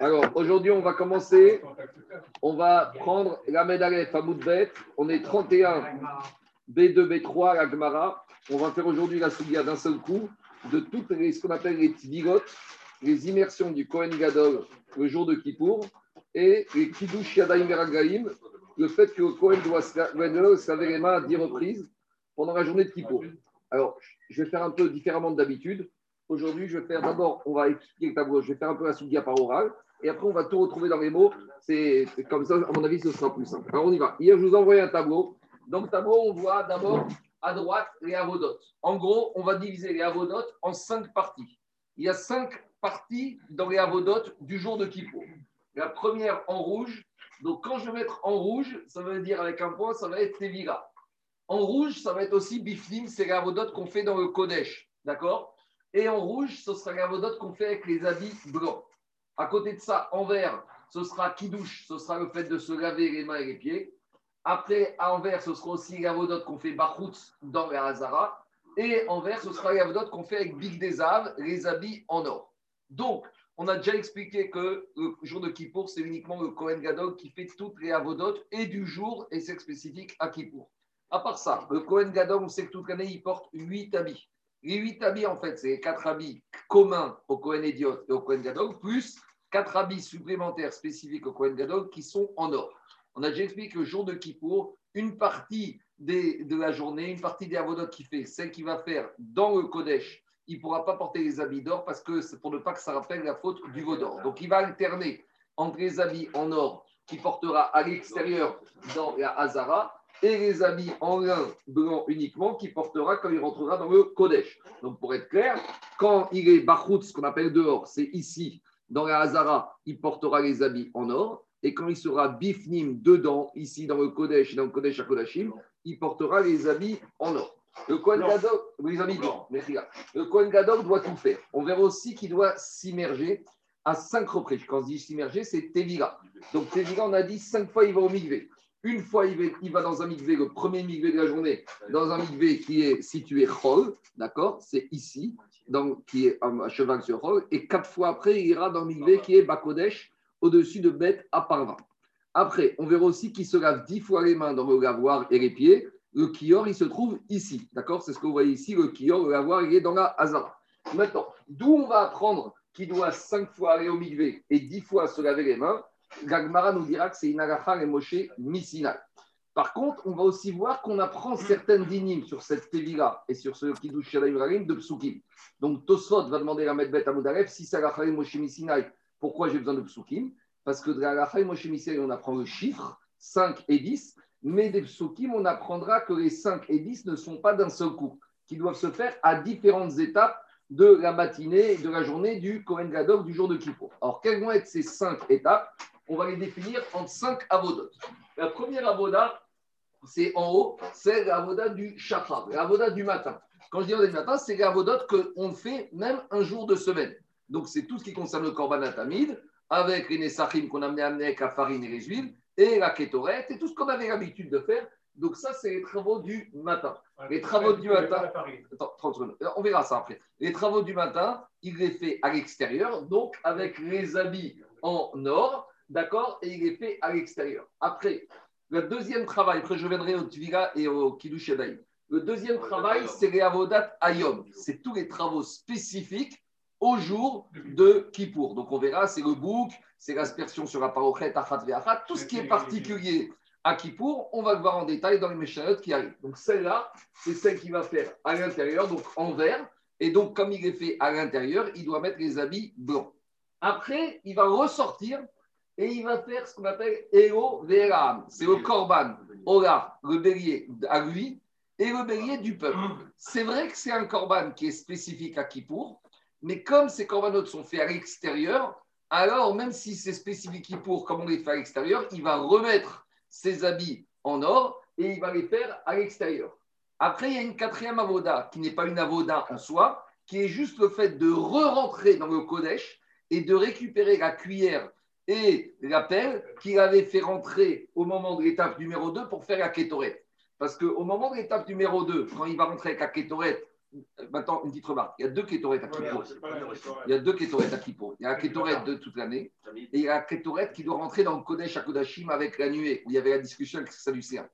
Alors, aujourd'hui, on va commencer. On va prendre la Medalef à. On est 31 B2, B3 la Gemara. On va faire aujourd'hui la Soudia d'un seul coup de toutes les, ce qu'on appelle les tvigot, les immersions du Kohen Gadol le jour de Kippour et les Kiddush Yadayim Veragaim, le fait que le Kohen doit se laver les mains à 10 reprises pendant la journée de Kippour. Alors, je vais faire un peu différemment d'habitude. Aujourd'hui, je vais faire d'abord, on va expliquer le tableau, je vais faire un peu la soudia par oral, et après, on va tout retrouver dans les mots. C'est comme ça, à mon avis, ce sera plus simple. Alors, on y va. Hier, je vous ai envoyé un tableau. Dans le tableau, on voit d'abord à droite les avodotes. En gros, on va diviser les avodotes en cinq parties. Il y a cinq parties dans les avodotes du jour de Kippour. La première en rouge. Donc, quand je vais mettre en rouge, ça veut dire avec un point, ça va être Tevira. En rouge, ça va être aussi Biflim, c'est les avodotes qu'on fait dans le Kodesh. D'accord? Et en rouge, ce sera les avodotes qu'on fait avec les habits blancs. À côté de ça, en vert, ce sera Kidouche, ce sera le fait de se laver les mains et les pieds. Après, en vert, ce sera aussi l'avodote qu'on fait Bachoutz dans la Hazara. Et en vert, ce sera l'avodote qu'on fait avec Big Desav, les habits en or. Donc, on a déjà expliqué que le jour de Kippour, c'est uniquement le Kohen Gadol qui fait toutes les avodotes et du jour, et c'est spécifique à Kippour. À part ça, le Kohen Gadol, on sait que toute l'année, il porte huit habits. Les huit habits, en fait, c'est quatre habits communs au Kohen Idiot et au Kohen Gadol, plus quatre habits supplémentaires spécifiques au Kohen Gadol qui sont en or. On a déjà expliqué que le jour de Kippour, une partie des, de la journée, une partie des avodotes qu'il fait, celle qu'il va faire dans le Kodesh, il ne pourra pas porter les habits d'or parce que c'est pour ne pas que ça rappelle la faute du veau d'or. Donc il va alterner entre les habits en or qu'il portera à l'extérieur dans la Hazara et les habits en lin blanc uniquement qu'il portera quand il rentrera dans le Kodesh. Donc pour être clair, quand il est Bachout, ce qu'on appelle dehors, c'est ici, dans la Hazara, il portera les habits en or. Et quand il sera Bifnim dedans, ici dans le Kodesh, dans le Kodesh à Kodashim, il portera les habits en or. Le Kohen Gadol, les habits blancs, le Kohen Gadol doit tout faire. On verra aussi qu'il doit s'immerger à cinq reprises. Quand je dis s'immerger, c'est Tevira. Donc Tevira, on a dit cinq fois il va au Migvé. Une fois, il va, dans un migvé, le premier migvé de la journée, dans un migvé qui est situé Chol, d'accord C'est ici, donc, qui est à cheval sur Chol. Et quatre fois après, il ira dans le migvé qui est Bakodesh, au-dessus de Beth à Parvin. Après, on verra aussi qu'il se lave dix fois les mains dans le lavoir et les pieds. Le kior, il se trouve ici, d'accord C'est ce que vous voyez ici, le kior, le lavoir, il est dans la Hazara. Maintenant, d'où on va apprendre qu'il doit cinq fois aller au migvé et dix fois se laver les mains? Gagmara nous dira que c'est une et Moshe Missinal. Par contre, on va aussi voir qu'on apprend certaines dynimes sur cette Tevila et sur ce Kiddush Ibrahim de Psukim. Donc Tosfot va demander à Medbet Amoudaref si c'est et Moshe Missinal, pourquoi j'ai besoin de Psukim Parce que de et Moshe Missinal, on apprend le chiffre 5 et 10, mais des Psukim, on apprendra que les 5 et 10 ne sont pas d'un seul coup, qui doivent se faire à différentes étapes de la matinée de la journée du Kohen Gadol du jour de Kippour. Alors, quelles vont être ces cinq étapes? On va les définir en cinq avodotes. La première avoda, c'est en haut, c'est l'avoda du chakra, l'avoda du matin. Quand je dis l'avoda du matin, c'est l'avodote qu'on fait même un jour de semaine. Donc, c'est tout ce qui concerne le korban atamide, avec les nessachim qu'on a amené avec la farine et les huiles, et la kétorette, et tout ce qu'on avait l'habitude de faire. Donc, ça, c'est les travaux du matin. Les travaux du matin. Attends, 30 secondes. On verra ça après. Les travaux du matin, il les fait à l'extérieur, donc avec les habits en or d'accord, et il est fait à l'extérieur. Après, le deuxième travail, après je reviendrai au Tvira et au Kiddush Le deuxième travail, c'est les Avodat Ayom. C'est tous les travaux spécifiques au jour de Kippour. Donc on verra, c'est le bouc, c'est l'aspersion sur la parochet, achat ve'achat, tout ce qui est particulier à Kippour, on va le voir en détail dans les méchanotes qui arrivent. Donc celle-là, c'est celle qu'il va faire à l'intérieur, donc en vert. Et donc, comme il est fait à l'intérieur, il doit mettre les habits blancs. Après, il va ressortir et il va faire ce qu'on appelle Eo Veram. C'est le Korban, Ola, le bélier à lui, et le bélier du peuple. C'est vrai que c'est un Korban qui est spécifique à Kippour, mais comme ces Korbanotes sont faits à l'extérieur, alors même si c'est spécifique Kippour, comme on les fait à l'extérieur, il va remettre ses habits en or et il va les faire à l'extérieur. Après, il y a une quatrième avoda qui n'est pas une avoda en soi, qui est juste le fait de re-rentrer dans le Kodesh et de récupérer la cuillère et l'appel qu'il avait fait rentrer au moment de l'étape numéro 2 pour faire la kétorette. Parce qu'au moment de l'étape numéro 2, quand il va rentrer avec la kétorette maintenant, une petite remarque. Il y a deux kétorettes à Kippour. Il y a deux kétorettes à Kippour. Il y a la kétorette de toute l'année et il y a la kétorette qui doit rentrer dans le Kodesh à Kodashim avec la nuée, où il y avait la discussion avec Salucéen.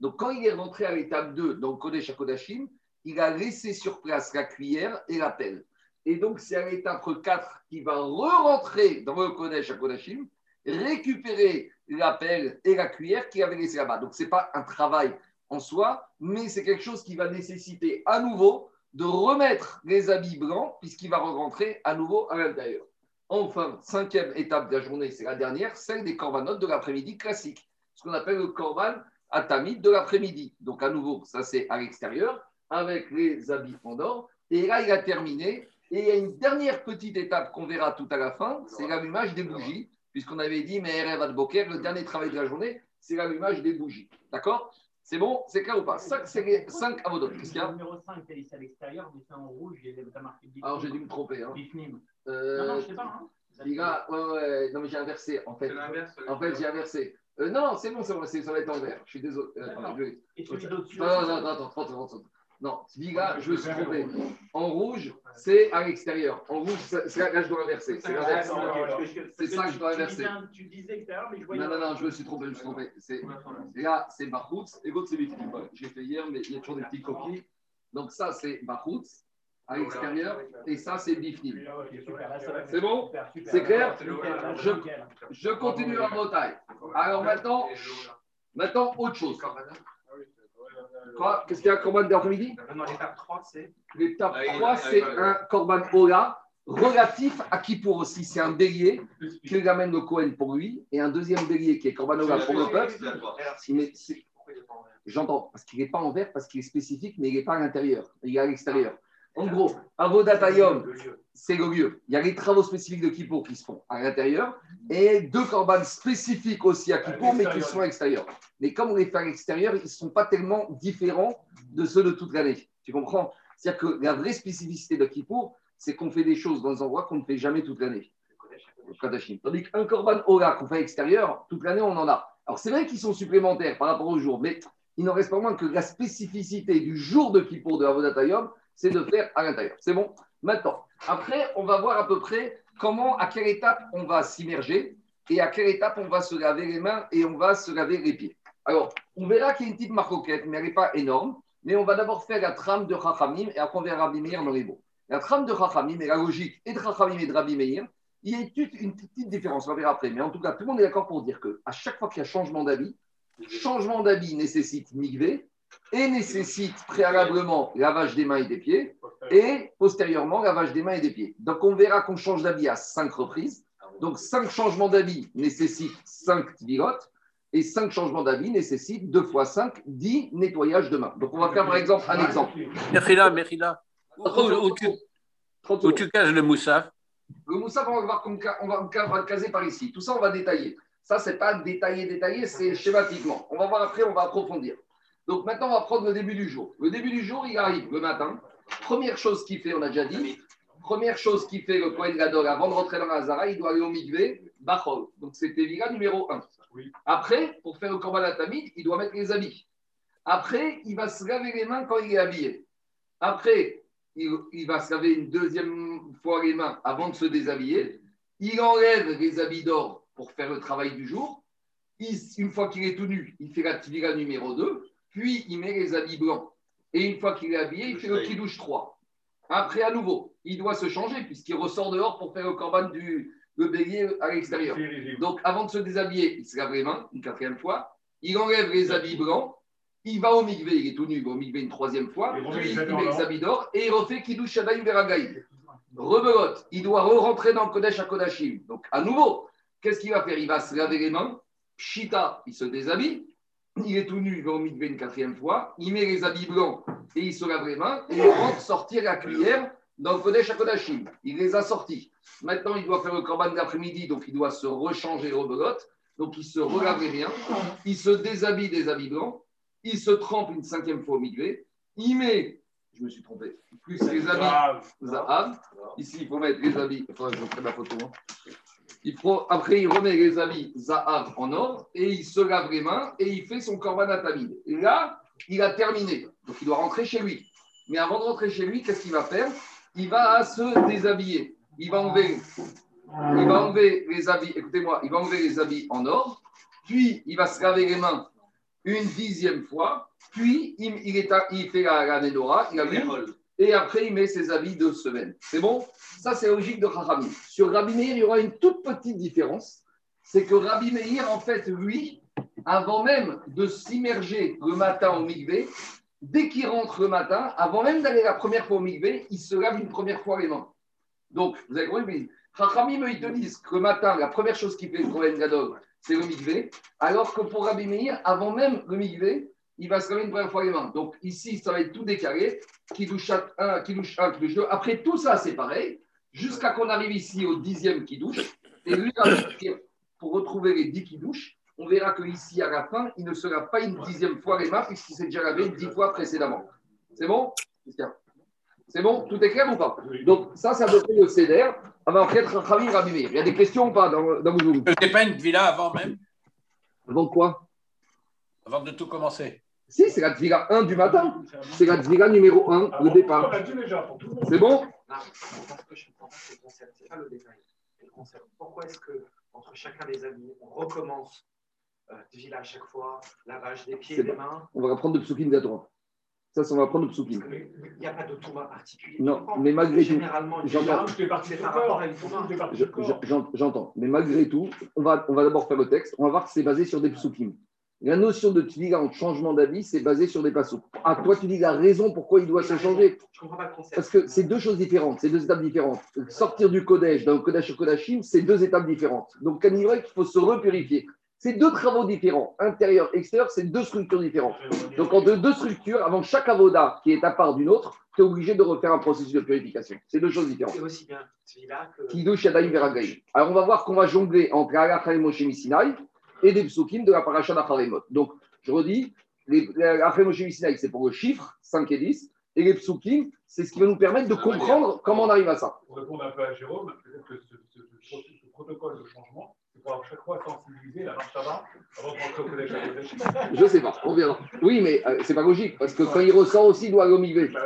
Donc, quand il est rentré à l'étape 2 dans le Kodesh à Kodashim, il a laissé sur place la cuillère et la pelle. Et donc, c'est à l'étape 4 qu'il va re-rentrer dans le Kodesh à Kodashim, récupérer la pelle et la cuillère qu'il avait laissé là-bas. Donc, ce n'est pas un travail en soi, mais c'est quelque chose qui va nécessiter à nouveau de remettre les habits blancs, puisqu'il va rentrer à nouveau à l'intérieur. Enfin, cinquième étape de la journée, c'est la dernière, celle des corbanotes de l'après-midi classique, ce qu'on appelle le corban atamide de l'après-midi. Donc, à nouveau, ça c'est à l'extérieur, avec les habits fondants. Et là, il a terminé. Et il y a une dernière petite étape qu'on verra tout à la fin, c'est l'allumage des bougies, puisqu'on avait dit, mais de Boker, le dernier travail de la journée, c'est l'allumage des bougies. D'accord? C'est bon? C'est clair ou pas? 5 5 avodot. Qu'est-ce qu'il y a? Numéro 5, tu as laissé à l'extérieur, mais c'est en rouge, as marqué Alors j'ai dû me tromper. Hein. Euh, non, non, je sais pas. Hein. ouais, ouais, non, mais j'ai inversé en fait. En fait, j'ai inversé. Euh, non, c'est bon, c'est bon, ça va être en vert. Je suis désolé. Euh, Non, non, non, attends, attends, attends. Non, Viga, je me suis trompé. En rouge, c'est à l'extérieur. En rouge, c'est là, que je dois inverser. C'est ça que je dois inverser. Tu disais extérieur, mais je voyais. Non, non, non, je me suis trompé. Je me suis trompé. Là, c'est Bachoutz et l'autre, c'est Bifnim. J'ai fait hier, mais il y a toujours des petits coquilles. Donc, ça, c'est Bachoutz à l'extérieur et ça, c'est Bifnim. C'est bon C'est clair je, je continue en Bretagne. Alors maintenant, maintenant, autre chose. Qu'est-ce qu'il y a un Corban d'après-midi l'étape 3, c'est. L'étape 3, c'est un Corban Ola relatif à qui pour aussi. C'est un bélier qu'il amène le Cohen pour lui et un deuxième bélier qui est Corban Ola pour le peuple. J'entends, parce qu'il n'est pas en vert, parce qu'il est spécifique, mais il n'est pas à l'intérieur, il est à l'extérieur. En gros, Avodatayom, c'est le lieu. Il y a les travaux spécifiques de Kippour qui se font à l'intérieur et deux corbanes spécifiques aussi à Kippour, mais qui sont à l'extérieur. Mais comme on les fait à l'extérieur, ils ne sont pas tellement différents de ceux de toute l'année. Tu comprends? C'est-à-dire que la vraie spécificité de Kippour, c'est qu'on fait des choses dans des endroits qu'on ne fait jamais toute l'année. Tandis qu'un corban Ola qu'on fait à l'extérieur, toute l'année, on en a. Alors, c'est vrai qu'ils sont supplémentaires par rapport au jour, mais il n'en reste pas moins que la spécificité du jour de Kippour de Avodatayom, c'est de faire à l'intérieur. C'est bon? Maintenant, après, on va voir à peu près comment, à quelle étape on va s'immerger et à quelle étape on va se laver les mains et on va se laver les pieds. Alors, on verra qu'il y a une petite marcoquette, mais elle n'est pas énorme. Mais on va d'abord faire la trame de Chachamim et après on verra Rabbi Meir dans. La trame de Chachamim et la logique et de Chachamim et de Rabbi Meir, il y a une petite différence, on verra après. Mais en tout cas, tout le monde est d'accord pour dire qu'à chaque fois qu'il y a changement d'avis, changement d'avis nécessite migvé et nécessite préalablement lavage des mains et des pieds et postérieurement lavage des mains et des pieds. Donc on verra qu'on change d'habit à cinq reprises. Donc cinq changements d'habit nécessitent cinq tibirotes et cinq changements d'habit nécessitent deux fois cinq, dix nettoyages de mains. Donc on va faire par exemple un exemple. Merida, Merida. Où, tu, où tu cases le moussaf Le moussaf, on va, voir on va le caser par ici. Tout ça, on va détailler. Ça, c'est pas détaillé, détaillé, c'est schématiquement. On va voir après, on va approfondir. Donc maintenant, on va prendre le début du jour. Le début du jour, il arrive le matin. Première chose qu'il fait, on a déjà dit, première chose qu'il fait le Kohen Gadol avant de rentrer dans la Zara, il doit aller au Mikvé, Bachol. Donc c'était Vira numéro 1. Après, pour faire le Korban Tamid, il doit mettre les habits. Après, il va se laver les mains quand il est habillé. Après, il, il, va se laver une deuxième fois les mains avant de se déshabiller. Il enlève les habits d'or pour faire le travail du jour. une fois qu'il est tout nu, il fait la Tvira numéro 2 puis il met les habits blancs. Et une fois qu'il est habillé, il fait le kidouche 3. Après, à nouveau, il doit se changer puisqu'il ressort dehors pour faire le corban du le bélier à l'extérieur. Donc, avant de se déshabiller, il se lave les mains une quatrième fois. Il enlève les habits blancs. Il va au migvé, il est tout nu, il va au migvé une troisième fois. Puis il met les habits d'or et il refait Kiddush Shadaï Veragaï. Rebelote, il doit re-rentrer dans le Kodesh à Kodashim. Donc, à nouveau, qu'est-ce qu'il va faire? Il va se laver les mains. Shita, il se déshabille il est tout nu, il va au mikvé une quatrième fois, il met les habits blancs et il se lave les mains et il rentre sortir la cuillère dans le Kodesh Kodashim. Il les a sortis. Maintenant, il doit faire le corban d'après-midi, donc il doit se rechanger rebelote. Donc il se relave les rien, il se déshabille des habits blancs, il se trempe une cinquième fois au mikvé, il met, je me suis trompé, plus les habits Zahav. Ici, il faut mettre les habits, enfin, je vous la photo. Hein après, il remet les habits Zahav en or et il se lave les mains et il fait son korban atamid. Et là, il a terminé. Donc, il doit rentrer chez lui. Mais avant de rentrer chez lui, qu'est-ce qu'il va faire? Il va se déshabiller. Il va enlever, il va enlever les habits, écoutez-moi, il va enlever les habits en or, puis il va se laver les mains une dixième fois, puis il, fait la, la il a et après il met ses habits de semaine. C'est bon? Ça, c'est logique de Rabbi. Sur Rabbi Meir, il y aura une toute petite différence. C'est que Rabbi Meir, en fait, lui, avant même de s'immerger le matin au mikvé, dès qu'il rentre le matin, avant même d'aller la première fois au mikvé, il se lave une première fois les mains. Donc, vous avez compris Chachamim, ils te disent que le matin, la première chose qu'il fait le Kohen Gadol, c'est le mikvé, alors que pour Rabbi Meir, avant même le mikvé, il va se laver une première fois les mains. Donc ici, ça va être tout décalé. Qui douche un, qui douche un, qui douche deux. Après, tout ça, c'est pareil, jusqu'à qu'on arrive ici au dixième qui douche. Et lui, pour retrouver les dix qui douchent, on verra qu'ici, à la fin, il ne sera pas une dixième fois les mains, puisqu'il s'est déjà lavé dix fois précédemment. C'est bon C'est bon? Tout est clair ou pas? Donc, ça, ça dire le CDR. Avant d'être Khamim Rabbi Il y a des questions ou pas dans, dans vos pas une villa avant même? Avant quoi? Avant de tout commencer. Si, c'est la Tvila 1 du matin. C'est la Tvila numéro 1, ah le départ. C'est bon? Parce que je ne comprends pas ce concept. Ce n'est pas le détail. Le concept. Pourquoi est-ce que entre chacun des amis, on recommence euh, Tvila à chaque fois, lavage des pieds, des mains? On va reprendre de Psukim d'Adora. Ça, ça, on va prendre de Psukim. Il n'y a pas de Touma particulier. Non, mais malgré tout. Généralement, J'entends. Mais malgré tout, on va, on va d'abord faire le texte. On va voir que c'est basé sur des Psukim. La notion de en changement d'avis, c'est basé sur des passos. À toi, tu dis la raison pourquoi il doit se changer. Je comprends pas le concept. Parce que c'est deux choses différentes, c'est deux étapes différentes. Sortir du Kodesh le Kodesh Kodashim, c'est deux étapes différentes. Donc, à il faut se repurifier. C'est deux travaux différents. Intérieur, extérieur, c'est deux structures différentes. Donc, entre deux structures, avant chaque avoda qui est à part d'une autre, tu es obligé de refaire un processus de purification. C'est deux choses différentes. C'est aussi bien celui-là que. Alors, on va voir qu'on va jongler entre Alach et Moshe Sinai et des psukim de la paracha d'Acharemot. Donc, je redis, les Sinaï, c'est pour le chiffre 5 et 10, et les psukim, c'est ce qui va nous permettre de comprendre comment on arrive à ça. Pour répondre un peu à Jérôme, peut-être que ce, protocole de changement, c'est pour chaque fois sensibiliser la marche avant avant de rentrer au Je ne sais pas, on verra. Oui, mais ce euh, c'est pas logique, parce que quand il ressort aussi, il doit aller au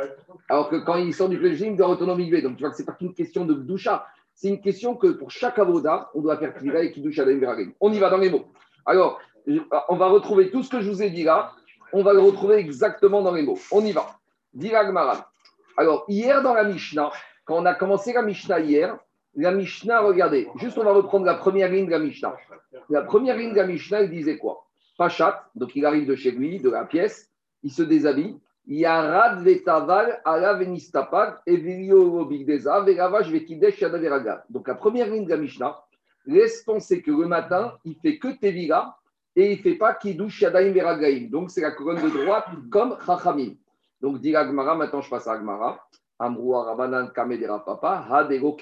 Alors que quand il sort du collège, il doit retourner au. Donc tu vois que ce n'est pas qu'une question de doucha. C'est une question que pour chaque avoda, on doit faire Tvila et Kiddush Adem On y va dans les mots. Alors, on va retrouver tout ce que je vous ai dit là, on va le retrouver exactement dans les mots. On y va. Diragmara. Alors, hier dans la Mishnah, quand on a commencé la Mishnah hier, la Mishnah, regardez, juste on va reprendre la première ligne de la Mishnah. La première ligne de la Mishnah, il disait quoi? Pachat, donc il arrive de chez lui, de la pièce, il se déshabille. Yarad vetaval ala. Donc la première ligne de la Mishnah laisse penser que le matin, il fait que Tevila et il ne fait pas Kiddush Yadayim Veragaim. Donc c'est la colonne de droite comme Chachamim. Donc dit Agmara, maintenant je passe à Agmara. Amroua Rabanan Kamedera Papa, Hadego.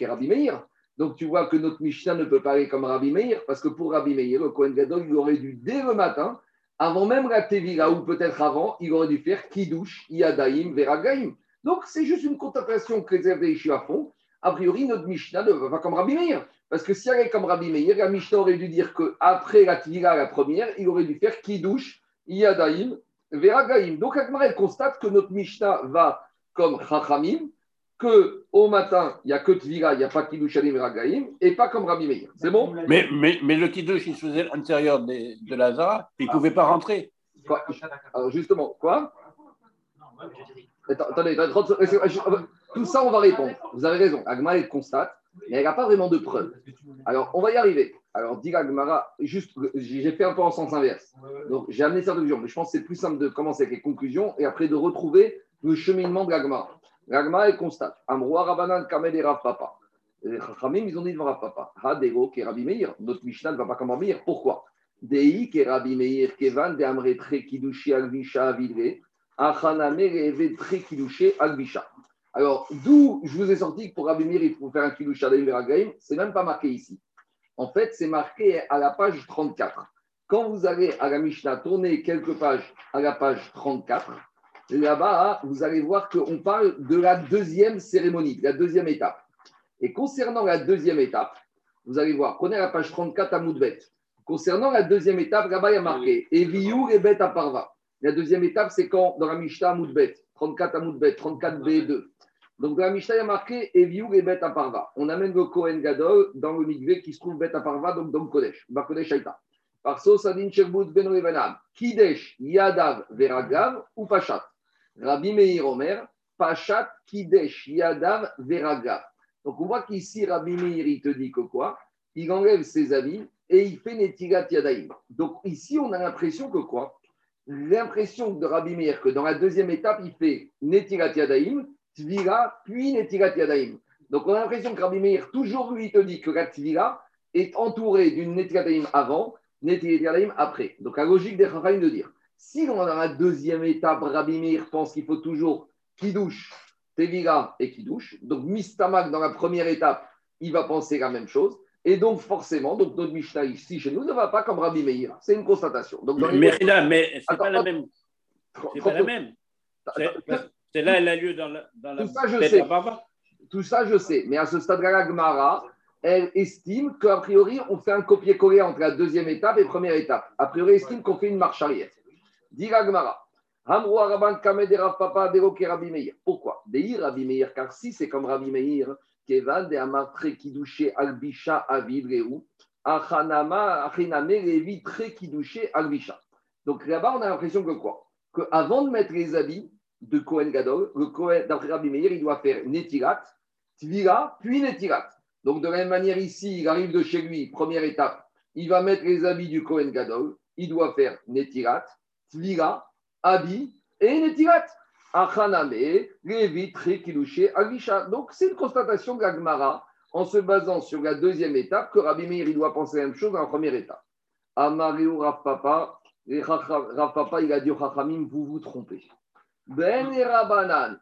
Donc tu vois que notre Mishnah ne peut pas aller comme Rabbi Meir, parce que pour Rabbi Meir, le Kohen Gadol, il aurait dû dès le matin, avant même la Tevila, ou peut-être avant, il aurait dû faire Kiddush Yadayim Veragaim. Donc c'est juste une contemplation que les à font. A priori, notre Mishnah ne va pas comme Rabbi Meir. Parce que si elle est comme Rabbi Meir, la Mishnah aurait dû dire qu'après la Tvila, la première, il aurait dû faire Kiddush, Yadaim, Veragaim. Donc Akmar, elle constate que notre Mishnah va comme Chachamim, que au matin, il n'y a que Tvila, il n'y a pas Kiddush, Yadaim, Veragaim, et pas comme Rabbi Meir. C'est bon? Mais, mais, mais, le Kiddush, il se faisait à l'intérieur de, la Zara, il ne pouvait pas rentrer. Alors justement, quoi? Attendez, tout ça, on va répondre. Vous avez raison. Agma, elle constate mais elle n'a pas vraiment de preuves. Alors, on va y arriver. Alors, dit Gmara, juste, j'ai fait un peu en sens inverse. Donc, j'ai amené cette conclusion, mais je pense que c'est plus simple de commencer avec les conclusions et après de retrouver le cheminement de l'Agmara. L'Agmara, elle constate Amroa Rabanan Kamel et Papa. Les Chachamim, ils ont dit devant Papa Hadego qui Rabbi Meir. Notre Mishnah ne va pas comme Rabbi Meir. Pourquoi? Dei qui Rabbi Meir, Kevan de Amre Tre Kidushi Alvisha Avidre, Achaname Reve Tre Kidushi Alvisha. Alors, d'où je vous ai sorti que pour Rabbi il faut faire un Shadaim Veragaim, c'est même pas marqué ici. En fait, c'est marqué à la page 34. Quand vous allez à la Mishnah tourner quelques pages à la page 34, là-bas, vous allez voir qu'on parle de la deuxième cérémonie, de la deuxième étape. Et concernant la deuxième étape, vous allez voir, prenez la page 34 à Moudbet. Concernant la deuxième étape, là-bas, il y a marqué Eviou et Bet à Parva. La deuxième étape, c'est quand, dans la Mishnah Moudbet, 34 Amoudbet, 34B2. Donc dans la Mishnah, il y a marqué Eviou et Bet Parva. On amène le Kohen Gadol dans le Mikvé qui se trouve Bet Parva, donc dans le Kodesh, Bakodesh Aïta. Par Sosadin Sherbut Ben Revenam, Kidesh, Yadav, Veragav ou Pachat. Rabbi Meir Omer, Pachat, Kidesh, Yadav, Veragav. Donc on voit qu'ici, Rabbi Meir, il te dit que quoi? Il enlève ses habits et il fait Netigat Yadaim. Donc ici, on a l'impression que quoi? L'impression de Rabbi Meir que dans la deuxième étape, il fait Netigat Yadaim Tvira, puis Netilat Yadaim. Donc on a l'impression que Rabbi Meir, toujours lui, te dit que la Tvira est entourée d'une Netilat Yadaim avant, Netilat Yadaim après. Donc la logique des Chachamim de dire, si dans la deuxième étape, Rabbi Meir pense qu'il faut toujours Kiddush, Tevira et Kiddush, donc Mistamak dans la première étape, il va penser la même chose. Et donc, forcément, donc notre Mishnah ici chez nous ne va pas comme Rabbi Meir. C'est une constatation. Donc, mais, mais, mais c'est pas la même. C'est pas la même. C'est là, elle a lieu dans la, dans Tout ça, je sais. Tout ça, je sais. Mais à ce stade-là, la Gemara, elle estime qu'a priori, on fait un copier-coller entre la deuxième étape et la première étape. A priori, elle estime qu'on fait une marche arrière. Dit la Gemara. Pourquoi? Deir Rabbi Meir, car si c'est comme Rabbi Meir, Kevan de Amartre Kidouché Albisha Avivreu, Achanama Achiname Levi Tre Kidouché Albisha. Donc là-bas, on a l'impression que quoi? Qu'avant de mettre les habits, de Kohen Gadol, le Kohen, d'après Rabbi Meir, il doit faire Netirat, Tvira, puis Netirat. Donc, de la même manière, ici, il arrive de chez lui, première étape, il va mettre les habits du Kohen Gadol, il doit faire Netirat, Tvira, habit et Netirat. Achaname, Lévi, Kilouché, Avisha. Donc, c'est une constatation de en se basant sur la deuxième étape que Rabbi Meir, il doit penser la même chose dans la première étape. Amariou Rav Papa, il a dit au Chachamim, vous vous trompez. Ben et Rabanan,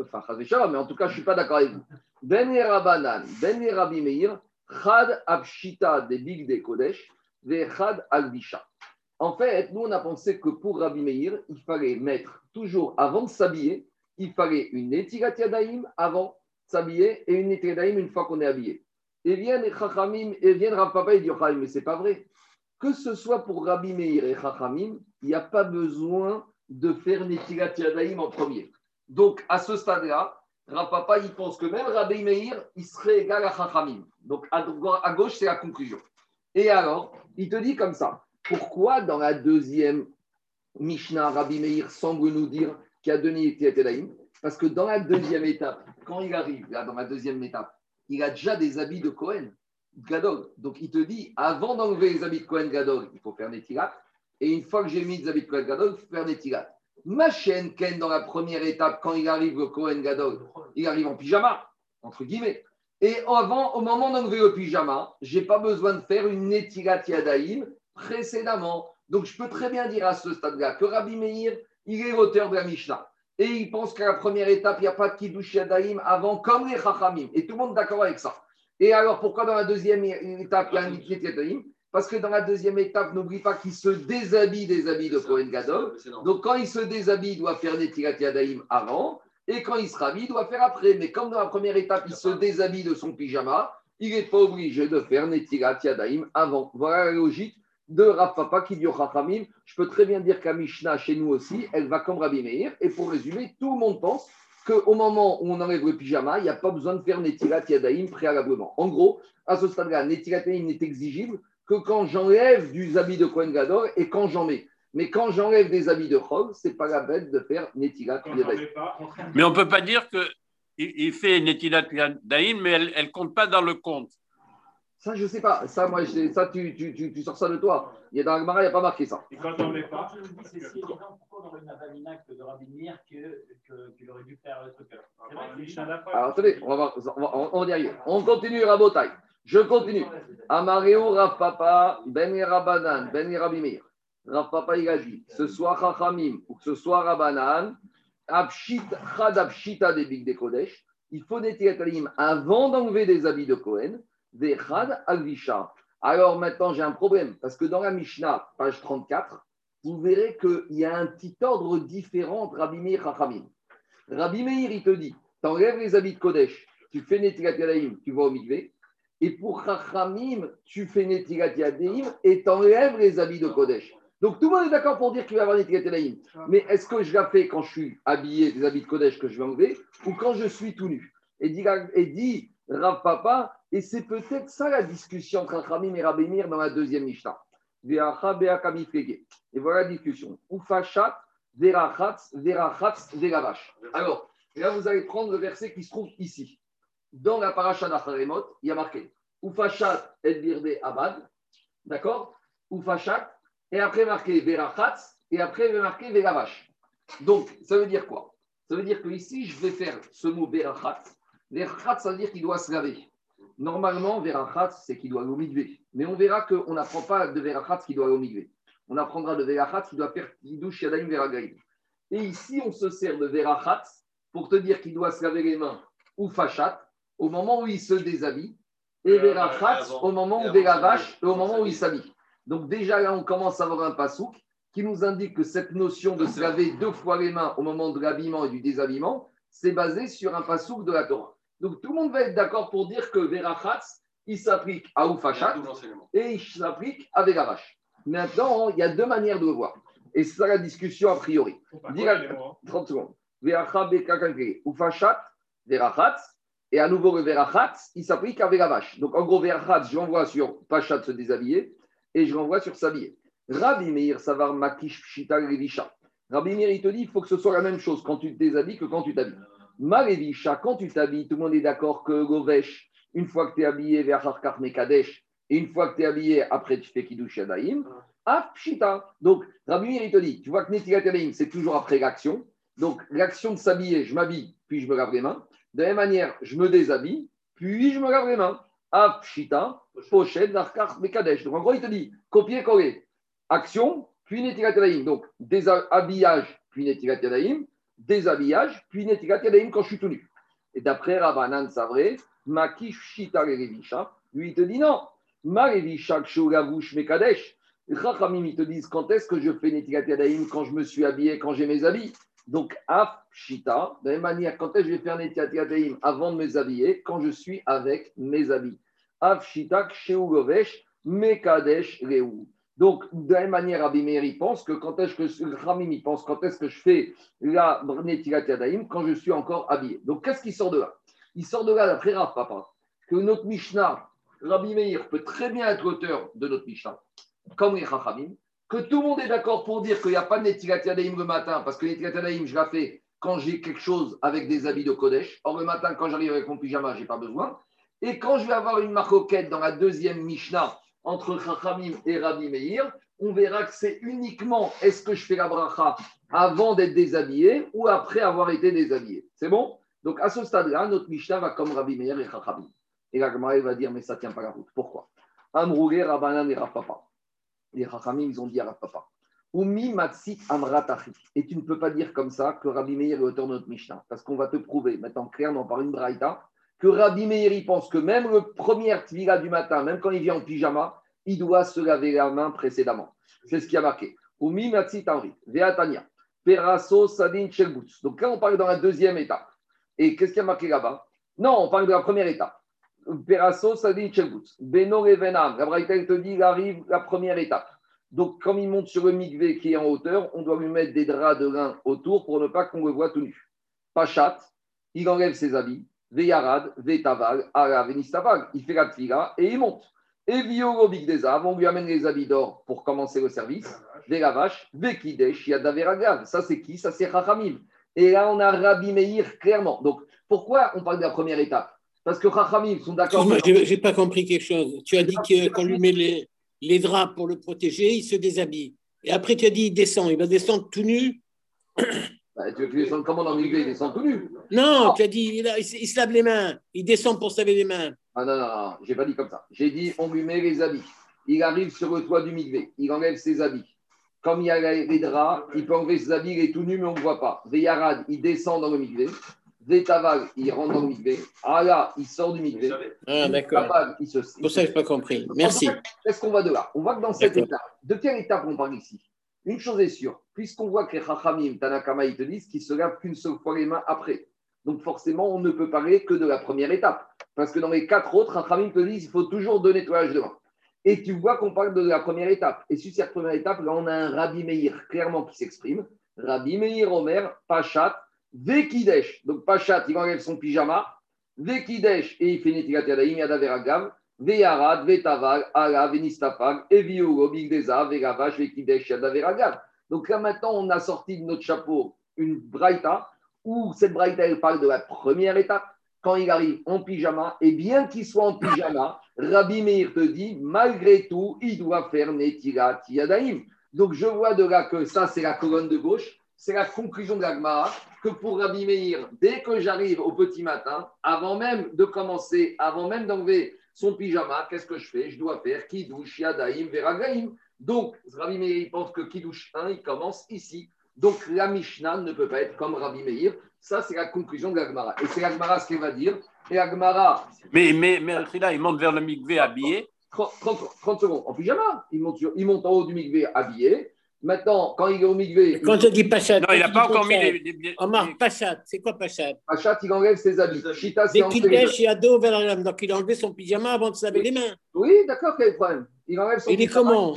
enfin, mais en tout cas, je ne suis pas d'accord avec vous. Ben et Rabanan, Ben et Rabbi Meir, Chad Abshita des Big de Kodesh, ve Chad Albisha. En fait, nous, on a pensé que pour Rabbi Meir, il fallait mettre toujours, avant de s'habiller, il fallait une Netirat Yadaim avant de s'habiller et une Netirat une fois qu'on est habillé. Et viennent Chachamim, et viennent Rav Papa et disent mais c'est pas vrai. Que ce soit pour Rabbi Meir et Chachamim, il n'y a pas besoin de faire Netilat Yadaim en premier. Donc, à ce stade-là, Rapapa, il pense que même Rabbi Meir, il serait égal à Chachamim. Donc, à, gauche, c'est la conclusion. Et alors, il te dit comme ça. Pourquoi dans la deuxième Mishnah, Rabbi Meir semble nous dire qu'il a deux Netilat Yadaim Parce que dans la deuxième étape, quand il arrive, dans la deuxième étape, il a déjà des habits de Cohen, Gadol. Donc, il te dit, avant d'enlever les habits de Cohen Gadol, il faut faire Netilat. Et une fois que j'ai mis Zabit Kohen Gadol, il faut faire. Ma chaîne, Ken, dans la première étape, quand il arrive au Kohen Gadol, il arrive en pyjama, entre guillemets. Et avant, au moment d'enlever le pyjama, je n'ai pas besoin de faire une Netirat Yadaïm précédemment. Donc, je peux très bien dire à ce stade-là que Rabbi Meir, il est l'auteur de la Mishnah. Et il pense qu'à la première étape, il n'y a pas de Kiddush Yadaïm avant, comme les Chachamim. Et tout le monde est d'accord avec ça. Et alors, pourquoi dans la deuxième étape, il y a un Netirat Yadaïm parce que dans la deuxième étape, n'oublie pas qu'il se déshabille des habits de Kohen Gadol. Donc quand il se déshabille, il doit faire des Tirat Yadaïm avant. Et quand il se rhabille, il doit faire après. Mais comme dans la première étape, il se déshabille de son pyjama, il n'est pas obligé de faire Netirat Yadaïm avant. Voilà la logique de Rav Papa qui dit au Chachamim. Je peux très bien dire qu'à Mishnah, chez nous aussi, elle va comme Rabbi Meir. Et pour résumer, tout le monde pense qu'au moment où on enlève le pyjama, il n'y a pas besoin de faire Netirat Yadaïm préalablement. En gros, à ce stade-là, Netirat Yadaïm n'est exigible que quand j'enlève du habits de Kohen Gadol et quand j'en mets. Mais quand j'enlève des habits de Chol, ce n'est pas la bête de faire Netilat Mais on ne peut pas dire qu'il il fait Netilat Daïn, mais elle ne compte pas dans le compte. Ça, je ne sais pas. Ça, moi, ça tu, tu, tu, tu, sors ça de toi. Il y a dans le il n'y a pas marqué ça. Et quand on n'est pas. C'est si évident pourquoi dans une Navaminac de Rabbi Mir qu'il aurait dû faire le truc. Alors, attendez, on va, on va, on va, on, on continue à Botaï. Je continue. Amareo Rav Papa, Ben Rabanan, Ben Rabimir. Rav Papa, il a dit, que ce soit Chachamim ou que ce soit Rabanan, Chad Abshita des Big de Kodesh, il faut des avant d'enlever des habits de Cohen, des Chad Alvisha. Alors maintenant, j'ai un problème, parce que dans la Mishnah, page 34, vous verrez qu'il y a un petit ordre différent entre Rabbi Meir et Chachamim. Rabbi Meir, il te dit, tu enlèves les habits de Kodesh, tu fais Netilat tu vas au mikvé, et pour Chachamim, tu fais Netilat Yadeim et t'enlèves les habits de Kodesh. Donc tout le monde est d'accord pour dire qu'il va y avoir Netilat Yadayim. Mais est-ce que je la fais quand je suis habillé des habits de Kodesh que je vais enlever ou quand je suis tout nu? Et dit, et dit Papa, et c'est peut-être ça la discussion entre Rachamim et Rabémir dans la deuxième Mishnah. Et voilà la discussion. Verachatz, verachatz. Alors, là, vous allez prendre le verset qui se trouve ici. Dans la paracha d'Acharemot, il y a marqué Ufachat et birde abad. D'accord? Ufachat. Et après marqué verachatz. Et après, marquer veravash. Donc, ça veut dire quoi? Ça veut dire que ici, je vais faire ce mot verachatz. Verachatz, ça veut dire qu'il doit se laver. Normalement, verachatz, c'est qu'il doit l'omigver. Mais on verra qu'on n'apprend pas de verachatz qui doit l'omigver. On apprendra de verachatz qui doit faire. Et ici, on se sert de verachatz pour te dire qu'il doit se laver les mains ou fachat au moment où il se déshabille et verachatz au moment où vache et au moment où il s'habille. Donc déjà là, on commence à avoir un pasouk qui nous indique que cette notion de se laver deux fois les mains au moment de l'habillement et du déshabillement, c'est basé sur un pasouk de la Torah. Donc tout le monde va être d'accord pour dire que verachatz, il s'applique à Oufachat et il s'applique à Vegavash. Maintenant, il y a deux manières de le voir. Et c'est ça la discussion a priori. 30 secondes. Oufachat, Verachatz, et à nouveau le Verachatz, il s'applique à Vegavash. Donc en gros, Verachatz, je l'envoie sur Pachat se déshabiller et je l'envoie sur s'habiller. Rabbi Meir Savar Makish Pshita Revisha. Rabbi Meir, il te dit il faut que ce soit la même chose quand tu te déshabilles que quand tu t'habilles. Marevisha, quand tu t'habilles, tout le monde est d'accord que Govesh, une fois que tu es habillé vers Harkar Mekadesh, et une fois que tu es habillé, après tu fais Kiddush Yadaim, Afshita. Donc, Rabbi il te dit, tu vois que Netilat Yadaim, c'est toujours après l'action. Donc, l'action de s'habiller, je m'habille, puis je me lave les mains. De la même manière, je me déshabille, puis je me lave les mains. Afshita, pochette, Harkar Mekadesh. Donc, en gros, il te dit, copier-coller. Action, puis Netilat Yadaim. Donc, déshabillage, puis Netilat Yadaim déshabillage, puis Netilat Yadaim quand je suis tout nu. Et d'après Rabbanan Savré, Makish Shita lui il te dit non. Marevisha Kshugavush Mekadesh. Chachamim, ils te disent quand est-ce que je fais Netilat Yadaim quand je me suis habillé, quand j'ai mes habits? Donc, Af Shita, de la même manière, quand est-ce que je vais faire Netilat Yadaim avant de me quand je suis avec mes habits. Af Shita Kshugavesh Mekadesh Reu. Donc, de la même manière, Rabbi Meir, pense que quand est-ce que il pense quand est-ce que je fais la Netilat Yadaim quand je suis encore habillé. Donc, qu'est-ce qui sort de là? Il sort de là, d'après Rav Papa, que notre Mishnah, Rabbi Meir, peut très bien être auteur de notre Mishnah, comme les Chachamim, que tout le monde est d'accord pour dire qu'il n'y a pas de Netilat Yadaim le matin, parce que Netilat Yadaim, je la fais quand j'ai quelque chose avec des habits de Kodesh. Or, le matin, quand j'arrive avec mon pyjama, je n'ai pas besoin. Et quand je vais avoir une maroquette dans la deuxième Mishnah, entre Chachamim et Rabbi Meir, on verra que c'est uniquement est-ce que je fais la bracha avant d'être déshabillé ou après avoir été déshabillé. C'est bon? Donc à ce stade-là, notre Mishnah va comme Rabbi Meir et Chachamim. Et la Gemara va dire mais ça ne tient pas la route. Pourquoi? Amroué, Rabbanan et Rapapa. Les Chachamim, ils ont dit à Rapapa. Umi amratachi. Et tu ne peux pas dire comme ça que Rabbi Meir est auteur de notre Mishnah. Parce qu'on va te prouver, maintenant clairement par une braïta, que Rabbi Meir pense que même le premier tvila du matin, même quand il vient en pyjama, il doit se laver la main précédemment. C'est ce qui a marqué. Umi veatania, peraso sadin chelbutz. Donc là, on parle dans la deuxième étape. Et qu'est-ce qui a marqué là-bas? Non, on parle de la première étape. Peraso sadin chelbutz. Beno revenam. La Braïta te dit, il arrive la première étape. Donc, comme il monte sur le migvé qui est en hauteur, on doit lui mettre des draps de lin autour pour ne pas qu'on le voit tout nu. Pachat, il enlève ses habits Veyarad, Vetaval, Ara, Venistaval. Il fait la tfila et il monte. Et Violobik des on lui amène les habits d'or pour commencer le service. Vache, Vekidesh, Yadaveragav. Ça, c'est qui? Ça, c'est Chachamim. Et là, on a Rabbi Meir clairement. Donc, pourquoi on parle de la première étape? Parce que Chachamim sont d'accord. Je n'ai pas compris quelque chose. Tu as dit qu'on lui met les, les draps pour le protéger, il se déshabille. Et après, tu as dit il descend. Il va descendre tout nu. Bah, tu veux qu'il descende comment dans l'Église Il descend tout nu. Non, tu as dit, il, il, se lave les mains. Il descend pour se laver les mains. Ah non, non, non, j'ai pas dit comme ça. J'ai dit, on lui met les habits. Il arrive sur le toit du migvé. Il enlève ses habits. Comme il y a les draps, il peut enlever ses habits, il est tout nu, mais on ne voit pas. Veyarad, il descend dans le migvé. Vétaval, il rentre dans le migvé. Ah là, il sort du migvé. Ah, d'accord. il se. Pour ça, je n'ai pas compris. Merci. Est-ce qu'on va de là On voit que dans cette étape, de quelle étape on parle ici? Une chose est sûre, puisqu'on voit que les Chachamim, Tanakama, ils te disent qu'ils se lavent qu'une seule fois les mains après. Donc forcément, on ne peut parler que de la première étape. Parce que dans les quatre autres, Chachamim te disent qu'il faut toujours deux nettoyages de mains. Et tu vois qu'on parle de la première étape. Et sur cette première étape, là, on a un Rabbi Meir clairement qui s'exprime. Rabbi Meir Omer, Pachat, Vekidesh. Donc Pachat, il enlève son pyjama. Vekidesh, et il fait Netilat Yadayim, Yadaveragav. Veyarad, Vetaval, Ala, Venistafag, Eviugo, Bigdeza, Vegavash, Vekidesh, Yadaveragav. Donc là, maintenant, on a sorti de notre chapeau une braïta où cette braïta, elle parle de la première étape quand il arrive en pyjama, et bien qu'il soit en pyjama, Rabbi Meir te dit, malgré tout, il doit faire Netilat Yadaim. Donc je vois de là que ça, c'est la colonne de gauche, c'est la conclusion de que pour Rabbi Meir, dès que j'arrive au petit matin, avant même de commencer, avant même d'enlever son pyjama, qu'est-ce que je fais? Je dois faire Kiddush Yadaim Veragaim. Donc Rabbi Meir, il pense que Kiddush 1, il commence ici. Donc la Mishnah ne peut pas être comme Rabbi Meir. Ça, c'est la conclusion de l'Agmara. Et c'est l'Agmara ce qu'elle va dire. Et l'Agmara. Mais, mais, mais là, il monte vers le mikvé habillé. 30, 30, 30 secondes en pyjama. Il monte, sur- il monte en haut du mikvé habillé. Maintenant, quand il est au mikvé, Quand tu dis Pachat, Non, il n'a pas encore mis Pachat, les. Omar, Pachat, c'est quoi Pachat? Achat, il enlève ses habits. Chita, c'est il a dos vers la lame. Donc il a enlevé son pyjama avant de se laver les mains. Oui, d'accord, quel problème Il enlève son Il est pyjama. comment?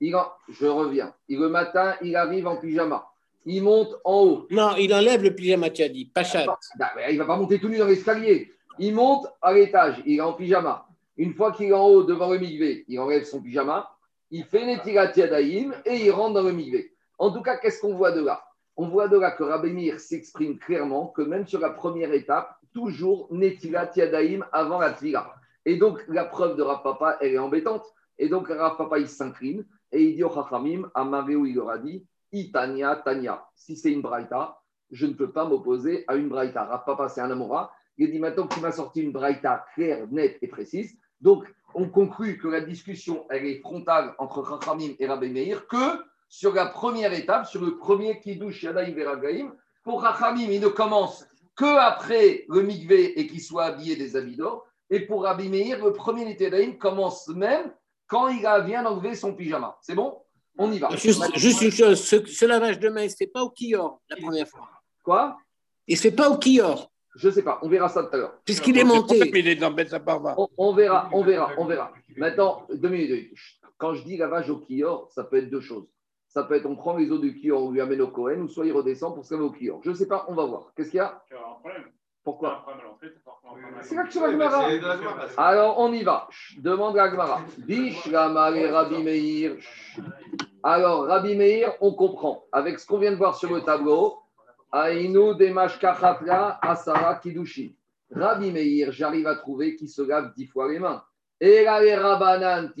Il en- Je reviens. Et le matin, il arrive en pyjama. Il monte en haut. Non, il enlève le pyjama, tu as dit. Pachat. Bah, ouais, il ne va pas monter tout nu dans l'escalier. Il monte à l'étage, il est en pyjama. Une fois qu'il est en haut devant le migvé, il enlève son pyjama, il fait Netilat Yadayim et il rentre dans le migvé. En tout cas, qu'est-ce qu'on voit de là? On voit de là que Rabbi Meir s'exprime clairement que même sur la première étape, toujours Netilat Yadayim avant la Tvila. Et donc, la preuve de Rav Papa, elle est embêtante. Et donc, Rav Papa, il s'incline et il dit au Chachamim, à Maréou, il leur a dit Itania, Tania. Si c'est une braïta, je ne peux pas m'opposer à une braïta. Rav Papa, c'est un Amora. Il dit maintenant que tu m'as sorti une braïta claire, nette et précise. Donc, on conclut que la discussion, elle est frontale entre Chachamim et Rabbi Meir que sur la première étape, sur le premier Kiddush Yadaim Veragaim. Pour Chachamim, il ne commence que après le mikvé et qu'il soit habillé des habits d'or. Et pour Rabbi Meir, le premier Yadaim commence même quand il a- vient d'enlever son pyjama. C'est bon? On y va. Juste, juste une chose, ce, ce lavage de main, il ne se fait pas au Kior la première fois. Quoi? Il ne se fait pas au Kior, Je ne sais pas. On verra ça tout à l'heure. puisqu'il est monté. est dans Saparva. On, on verra, on verra, on verra. Maintenant, deux minutes. deux minutes. Quand je dis lavage au kior, ça peut être deux choses. Ça peut être on prend les eaux du kior, on lui amène au Cohen, ou soit il redescend pour se laver au kior. Je ne sais pas, on va voir. Qu'est-ce qu'il y a? Tu as un problème. Pourquoi? À c'est à là que la Gemara. Alors, on y va. Demande la Gemara. Bish, Gamar et Rabbi Meir. Alors, Rabbi Meir, on comprend. Avec ce qu'on vient de voir sur le tableau, Aïnou Demash Kachatla Asara Kidushi. Rabbi Meir, j'arrive à trouver qui se lave dix fois les mains. Et là, les Rabanan.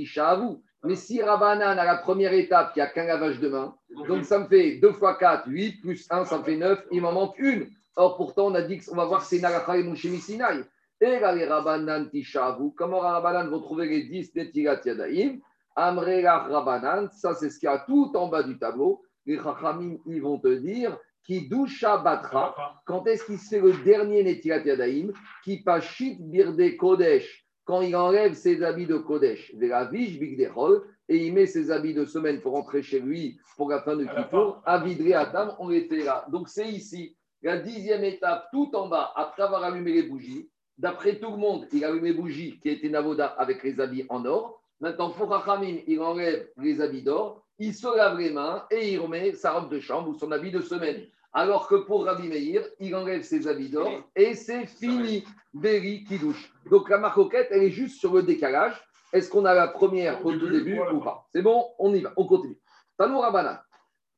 Mais si Rabanan, à la première étape, il n'y a qu'un lavage de main, donc ça me fait 2 fois 4, 8, plus 1, ça me fait 9, il m'en manque une. Or, pourtant, on a dit qu'on va voir que c'est et Sinai. Et là, les Rabanan Tishavu, comment Rabanan vont trouver les 10 Netilat Yadaim Amrelach Rabanan, ça c'est ce qu'il y a tout en bas du tableau. Les Chachamim, ils vont te dire qui doucha batra. Quand est-ce qu'il se fait le dernier Netilat Yadaim Qui pachit birde Kodesh, quand il enlève ses habits de Kodesh, bigdechol, et il met ses habits de semaine pour rentrer chez lui pour la fin de Kippour, à Vidré on était là. Donc c'est ici, la dixième étape, tout en bas, après avoir allumé les bougies. D'après tout le monde, il allume les bougies qui étaient Navoda avec les habits en or. Maintenant, pour Rachamim, il enlève les habits d'or, il se lave les mains et il remet sa robe de chambre ou son habit de semaine. Alors que pour Rabbi Meir, il enlève ses habits d'or et c'est fini. Beri qui douche. Donc la marcoquette, elle est juste sur le décalage. Est-ce qu'on a la première au tout début ou pas? C'est bon, on y va, on continue. Tanou Rabanan,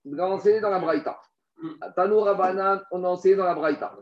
on a enseigné dans la Braïta. Tanou Rabanan, on a enseigné dans la Braïta.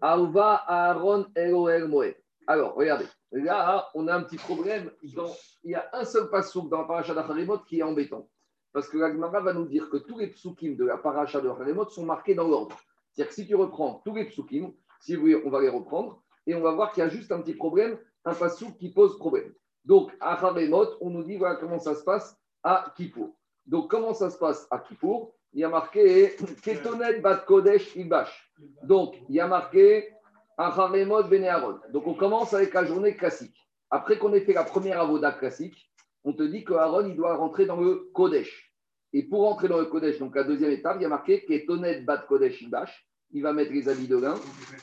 Alva Aaron Eloel Moed. Alors, regardez, là, on a un petit problème. Dans- il y a un seul passouk dans la paracha d'Acharemot qui est embêtant. Parce que la Gemara va nous dire que tous les psukim de la paracha de Acharemot sont marqués dans l'ordre. C'est-à-dire que si tu reprends tous les psukim, si vous voulez, on va les reprendre, et on va voir qu'il y a juste un petit problème, un passouk qui pose problème. Donc, à Acharemot, on nous dit voilà comment ça se passe à Kippour. Donc, comment ça se passe à Kippour? Il y a marqué Ketonet Bat Kodesh Ilbash. Donc, il y a marqué Acharemot Bene Aaron. Donc, on commence avec la journée classique. Après qu'on ait fait la première avoda classique, on te dit que Aaron, il doit rentrer dans le Kodesh. Et pour rentrer dans le Kodesh, donc la deuxième étape, il y a marqué Ketonet Bat Kodesh Ilbash. Il va mettre les habits de lin,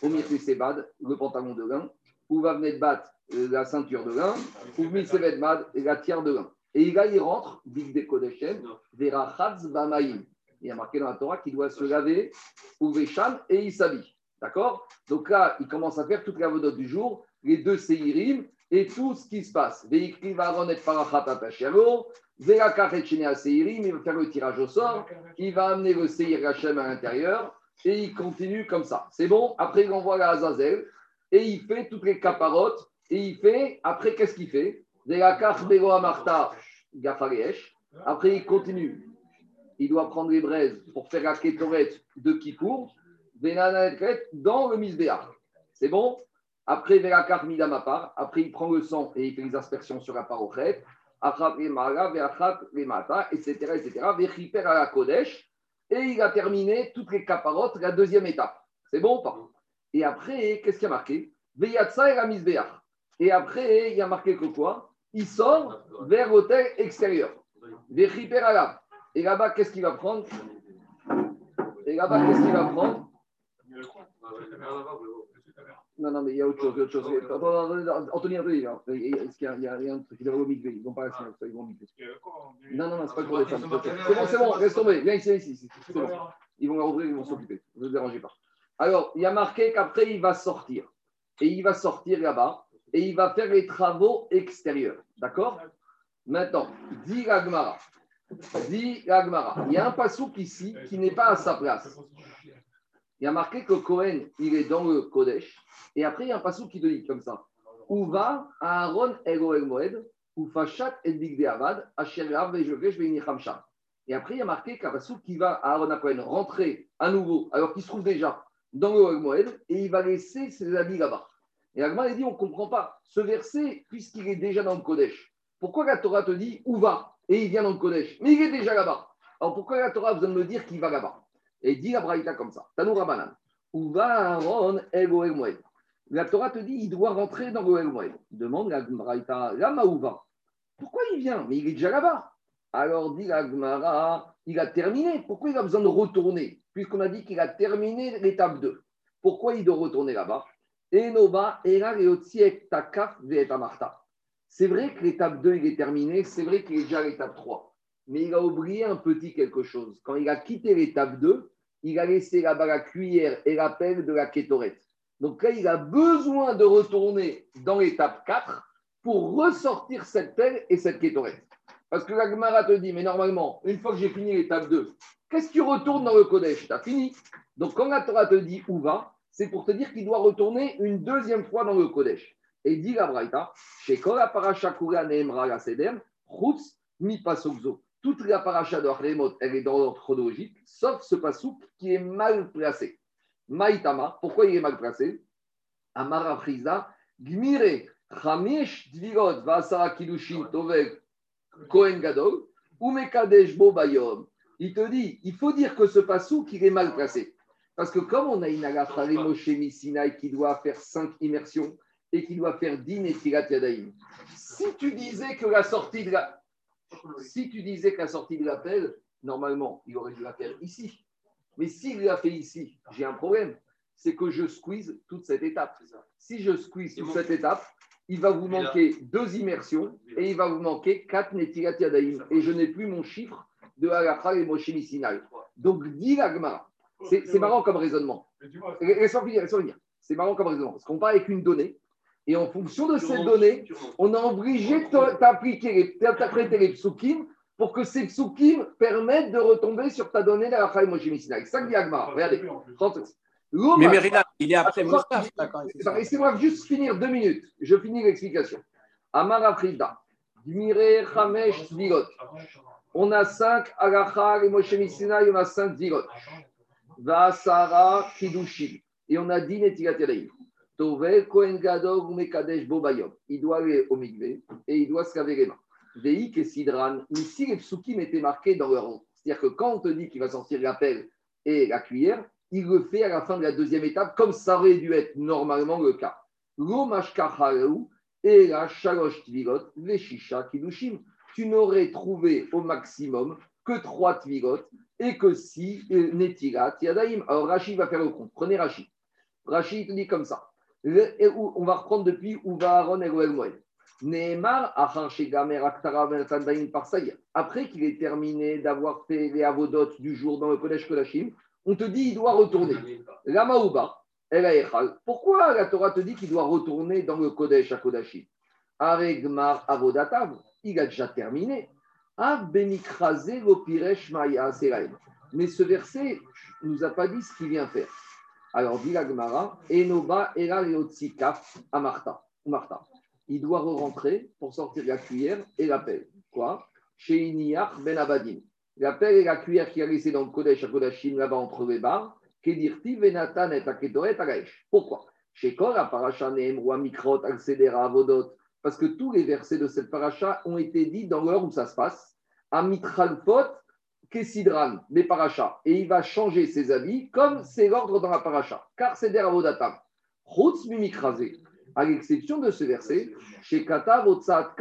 au Sebad, le pantalon de lin, ou va venir battre la ceinture de lin, ou Bad, la tiare de lin. Et là, il rentre, Big de Kodeshem, Verachatz Bamaim. Il y a marqué dans la Torah qu'il doit se laver, ou Veshan, et il s'habille. D'accord? Donc là, il commence à faire toute la vedette du jour, les deux Seirim, et tout ce qui se passe. Il va faire le tirage au sort, il va amener le Seir Hachem à l'intérieur, et il continue comme ça. C'est bon? Après, il envoie la Azazel, et il fait toutes les caparottes, et il fait, après, qu'est-ce qu'il fait? Après, il continue. Il doit prendre les braises pour faire la kétoret de Kippour, dans le Misbéach. C'est bon? Après, Verakach Midamapar. Après, il prend le sang et il fait les aspersions sur la parochet. Achat etc. la Kodesh. Et il a terminé toutes les caparottes, la deuxième étape. C'est bon ou pas? Et après, qu'est-ce qu'il y a marqué? Veyatsa et Misbéach. Et après, il y a marqué que quoi? Il sort vers l'hôtel extérieur. Et là-bas, qu'est-ce qu'il va prendre? Et là-bas, qu'est-ce qu'il va prendre? Non, non, mais il y a autre chose. il y a autre chose. Attends, attends, Anthony, Anthony, hein. est-ce qu'il y a, il y a rien de Il va au. Ils vont pas rester ils vont au. Non, non, non, c'est pas pour les femmes. C'est bon, c'est bon, reste tomber. Viens ici, ici. ici. C'est bon. Ils vont la rouvrir, ils vont s'occuper. Ne vous dérangez pas. Alors, il y a marqué qu'après, il va sortir. Et il va sortir là-bas. Et il va faire les travaux extérieurs. D'accord? Maintenant, dit l'Agmara. Dit l'Agmara. Il y a un passouk ici qui n'est pas à sa place. Il y a marqué que Cohen, il est dans le Kodesh. Et après, il y a un passouk qui te dit comme ça. Où va Aaron Egoel Moed, ou Fashat et Big Avad, Asher Rav. Et après, il y a marqué qu'un qui va à Aaron à Cohen rentrer à nouveau, alors qu'il se trouve déjà dans le Egoel Moed, et il va laisser ses habits là-bas. Et Agmara dit on ne comprend pas ce verset, puisqu'il est déjà dans le Kodesh. Pourquoi la Torah te dit où va? Et il vient dans le Kodesh. Mais il est déjà là-bas. Alors pourquoi la Torah besoin de me dire qu'il va là-bas? Et dit la Braïta comme ça. Tanoura Banan. Où va Aaron Moed La Torah te dit il doit rentrer dans le El Moed. Demande la Braïta, là où va Pourquoi il vient? Mais il est déjà là-bas. Alors dit la Gemara, il a terminé. Pourquoi il a besoin de retourner? Puisqu'on a dit qu'il a terminé l'étape 2. Pourquoi il doit retourner là-bas? C'est vrai que l'étape 2, il est terminé, c'est vrai qu'il est déjà à l'étape 3. Mais il a oublié un petit quelque chose. Quand il a quitté l'étape 2, il a laissé là-bas la cuillère et la pelle de la kétorette. Donc là, il a besoin de retourner dans l'étape 4 pour ressortir cette pelle et cette kétorette. Parce que la Gemara te dit, mais normalement, une fois que j'ai fini l'étape 2, qu'est-ce que tu retournes dans le Kodesh? Tu as fini. Donc quand la Torah te dit où va, c'est pour te dire qu'il doit retourner une deuxième fois dans le Kodesh. Et dit la Braïta, chez Kora Paracha Kura Nehemra la Sedem, mi. Toute la paracha de Haremot, elle est dans l'ordre chronologique, sauf ce pasouk qui est mal placé. Maïtama, pourquoi il est mal placé? Amara Friza, Gmire, Chamesh Dvirot, Vasara Kidushin, Tovek, Kohen Gadol, Umekadesh Bo Bayom. Il te dit, il faut dire que ce pasouk, il est mal placé. Parce que comme on a une agafa Moshe Misinaï qui doit faire cinq immersions, et qui doit faire din et tirat yadaïm. Si tu disais que la sortie de la, si tu disais que la sortie de l'appel, normalement, il aurait dû la faire ici. Mais s'il l'a fait ici, j'ai un problème. C'est que je squeeze toute cette étape. Si je squeeze toute cette étape, il va vous manquer deux immersions et il va vous manquer quatre netilat. Et je n'ai plus mon chiffre de Halakha et Moshe. Donc, dit l'agma. C'est marrant comme raisonnement. Laisse-moi finir, finir. C'est marrant comme raisonnement. Parce qu'on part avec une donnée et en fonction de ces données, on a obligé d'appliquer, d'interpréter les psukim pour que ces psukim permettent de retomber sur ta donnée de la Chaim Moshe Misinaï. Ça, Agmar. Regardez. Mais Mérida, il est après Moussaf. Laissez-moi juste finir deux minutes. Je finis l'explication. Amar Afrida, Dmire Chamesh Zvigot. On a cinq Agacha et Moshe Misinaï, on a cinq Zvigot. Vasara Kidushim. Et on a dix Netigat Kohen Gadol Mekadesh Bobayom. Il doit aller au Migvé et il doit se laver les mains. Veik et ici les psukim étaient marqués dans leur. C'est-à-dire que quand on te dit qu'il va sortir la pelle et la cuillère, il le fait à la fin de la deuxième étape, comme ça aurait dû être normalement le cas. Et la shalosh veshisha kidushim. Tu n'aurais trouvé au maximum que trois tvilot et que si netilat yadaim. Alors Rachid va faire le compte. Prenez Rachid. Rachid dit comme ça on va reprendre depuis où va Aaron et. Après qu'il ait terminé d'avoir fait les avodotes du jour dans le Kodesh Kodashim, on te dit il doit retourner. La Maouba, elle a echal. Pourquoi la Torah te dit qu'il doit retourner dans le Kodesh à Kodashim? Aregmar avodatav, il a déjà terminé. Mais ce verset nous a pas dit ce qu'il vient faire. Alors, dit la Gemara, Enoba era leotsikaf à Martha. Martha. Il doit re-rentrer pour sortir la cuillère et la pelle. Quoi? Chez Iniach ben Abadim. La pelle et la cuillère qui a laissé dans le Kodesh à Kodashim, là-bas entre les barres, Kedirti venatan et aketoret agaesh. Pourquoi? Chez Kol, la paracha Nehemroa Mikrot, Alcedera, Avodot. Parce que tous les versets de cette paracha ont été dits dans l'heure où ça se passe. Amitralpot, Kesidran, des parachas. Et il va changer ses habits comme c'est l'ordre dans la paracha. Car c'est der avodatam. Chutz mimikrasé. À l'exception de ce verset, chez Kata, Votsat,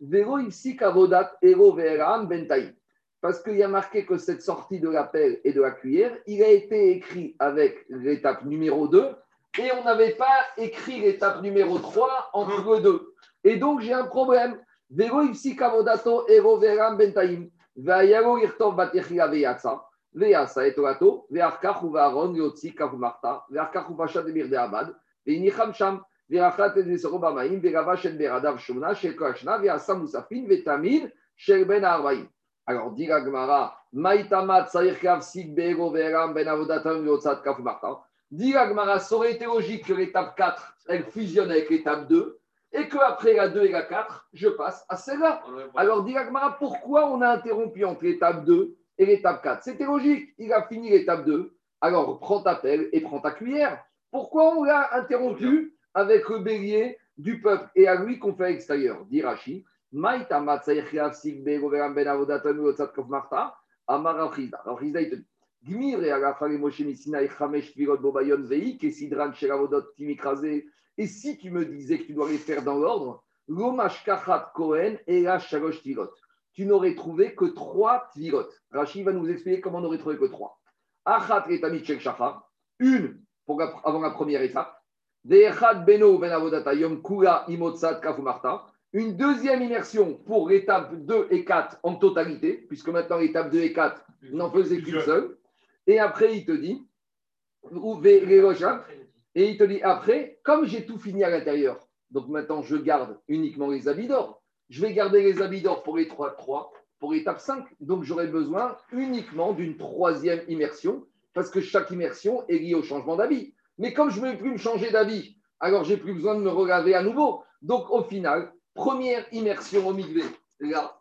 Vero, Avodat, Ero, Veran, Bentaï. Parce qu'il y a marqué que cette sortie de la pelle et de la cuillère, il a été écrit avec l'étape numéro 2 et on n'avait pas écrit l'étape numéro 3 entre les deux. Et donc j'ai un problème. Vero ipsi kavodato ero veram bentaim. Vayaro irtov batechia veyatsa. Veyasa etorato. Vearkach u varon yotzi kavu marta. Vearkach u vashat emir de abad. Veinicham sham. Veachat et nesoro bamaim. Verava shen beradav shona. Shel koachna. Veasa musafin. Vetamin. Shel ben arbaim. Alors, dit la Gemara, Maïtama tsair kav sig beero veram ben avodatam yotzat kavu marta. Dit Gemara, ça aurait logique que l'étape 4, elle fusionne avec l'étape 2 et qu'après la 2 et la 4, je passe à celle-là. Alors, dit la Gemara, pourquoi on a interrompu entre l'étape 2 et l'étape 4 C'était logique. Il a fini l'étape 2. Alors, prends ta pelle et prends ta cuillère. Pourquoi on l'a interrompu avec le bélier du peuple et à lui qu'on fait à l'extérieur? Dit Rashi, ben Gmir et Moshe Misinaï chamesh bobayon vei, kesidran shelavodot timikrase. Et si tu me disais que tu dois les faire dans l'ordre, l'omash kachat kohen et la shalosh tirot. Tu n'aurais trouvé que trois tirot. Rachid va nous expliquer comment on n'aurait trouvé que trois. Achat et tamit shel shachar, une pour la- avant la première étape. Beno ben avodata yom kula imotzat kafumarta. Une deuxième immersion pour l'étape 2 et 4 en totalité, puisque maintenant l'étape 2 et 4 n'en faisait qu'une seule. Et après, il te dit, et il te dit après, comme j'ai tout fini à l'intérieur, donc maintenant je garde uniquement les habits d'or. Je vais garder les habits d'or pour les 3 3, pour l'étape 5. Donc j'aurai besoin uniquement d'une troisième immersion, parce que chaque immersion est liée au changement d'habit. Mais comme je ne vais plus me changer d'habit, alors j'ai plus besoin de me regarder à nouveau. Donc au final, première immersion au migvé, là.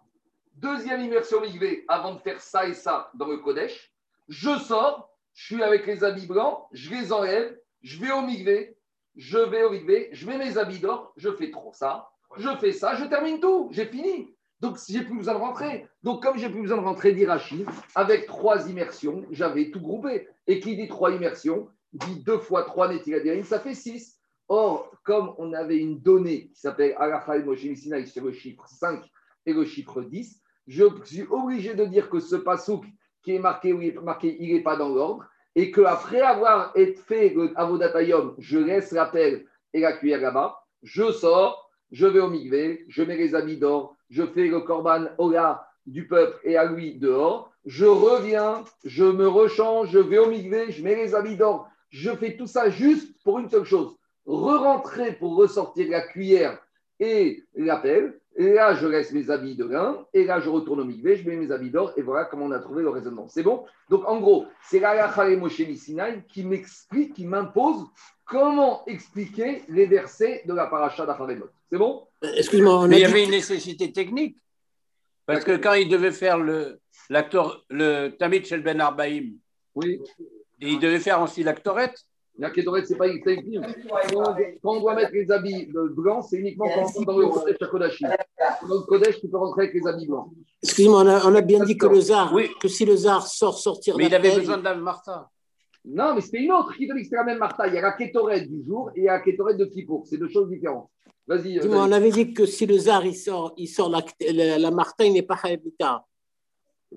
Deuxième immersion au migvé, avant de faire ça et ça dans le Kodesh. Je sors, je suis avec les habits blancs, je les enlève, je vais au migvé, je vais au migvé, je mets mes habits d'or, je fais trop ça, je fais ça, je termine tout, j'ai fini. Donc, j'ai plus besoin de rentrer. Donc, comme j'ai plus besoin de rentrer d'Irachi, avec trois immersions, j'avais tout groupé. Et qui dit trois immersions, dit deux fois trois Netiladérim, ça fait six. Or, comme on avait une donnée qui s'appelle Alachal Moshe Sinai sur le chiffre 5 et le chiffre 10, je suis obligé de dire que ce pasouk qui est marqué, marqué, il n'est pas dans l'ordre, et qu'après avoir fait le avodatayom, je laisse la pelle et la cuillère là-bas, je sors, je vais au migvé, je mets les habits d'or, je fais le korban ola du peuple et à lui dehors, je reviens, je me rechange, je vais au migvé, je mets les habits d'or, je fais tout ça juste pour une seule chose, re-rentrer pour ressortir la cuillère et la pelle, là, je laisse mes habits de lin, et là, je retourne au migvé, je mets mes habits d'or, et voilà comment on a trouvé le raisonnement. C'est bon? Donc, en gros, c'est la et Moshe Sinai qui m'explique, qui m'impose comment expliquer les versets de la paracha d'Acharemot. C'est bon? Excuse-moi, on a Mais il y avait une nécessité technique. Parce que quand il devait faire le, l'acteur, le Tamid Shel Ben Arbaïm, Oui. et il devait faire aussi l'actorette, La Kétoret, c'est pas écrit. Quand, on doit mettre les habits euh, blancs, c'est uniquement quand on rentre dans le Kodesh. Dans le Kodesh, tu peux rentrer avec les habits blancs. excuse-moi, on a, on a bien dit que le zar, Oui. que si le zar sort sortir mais il avait besoin de la Martha. Non, mais c'était une autre qui te dit que c'était la même Martha. Il y a la Kétoret du jour et il y a la Kétoret de Kippour. C'est deux choses différentes. Vas-y. euh, Dis-moi, on avait dit que si le zar il sort, il sort la, la, la Martin, il n'est pas Haïbita.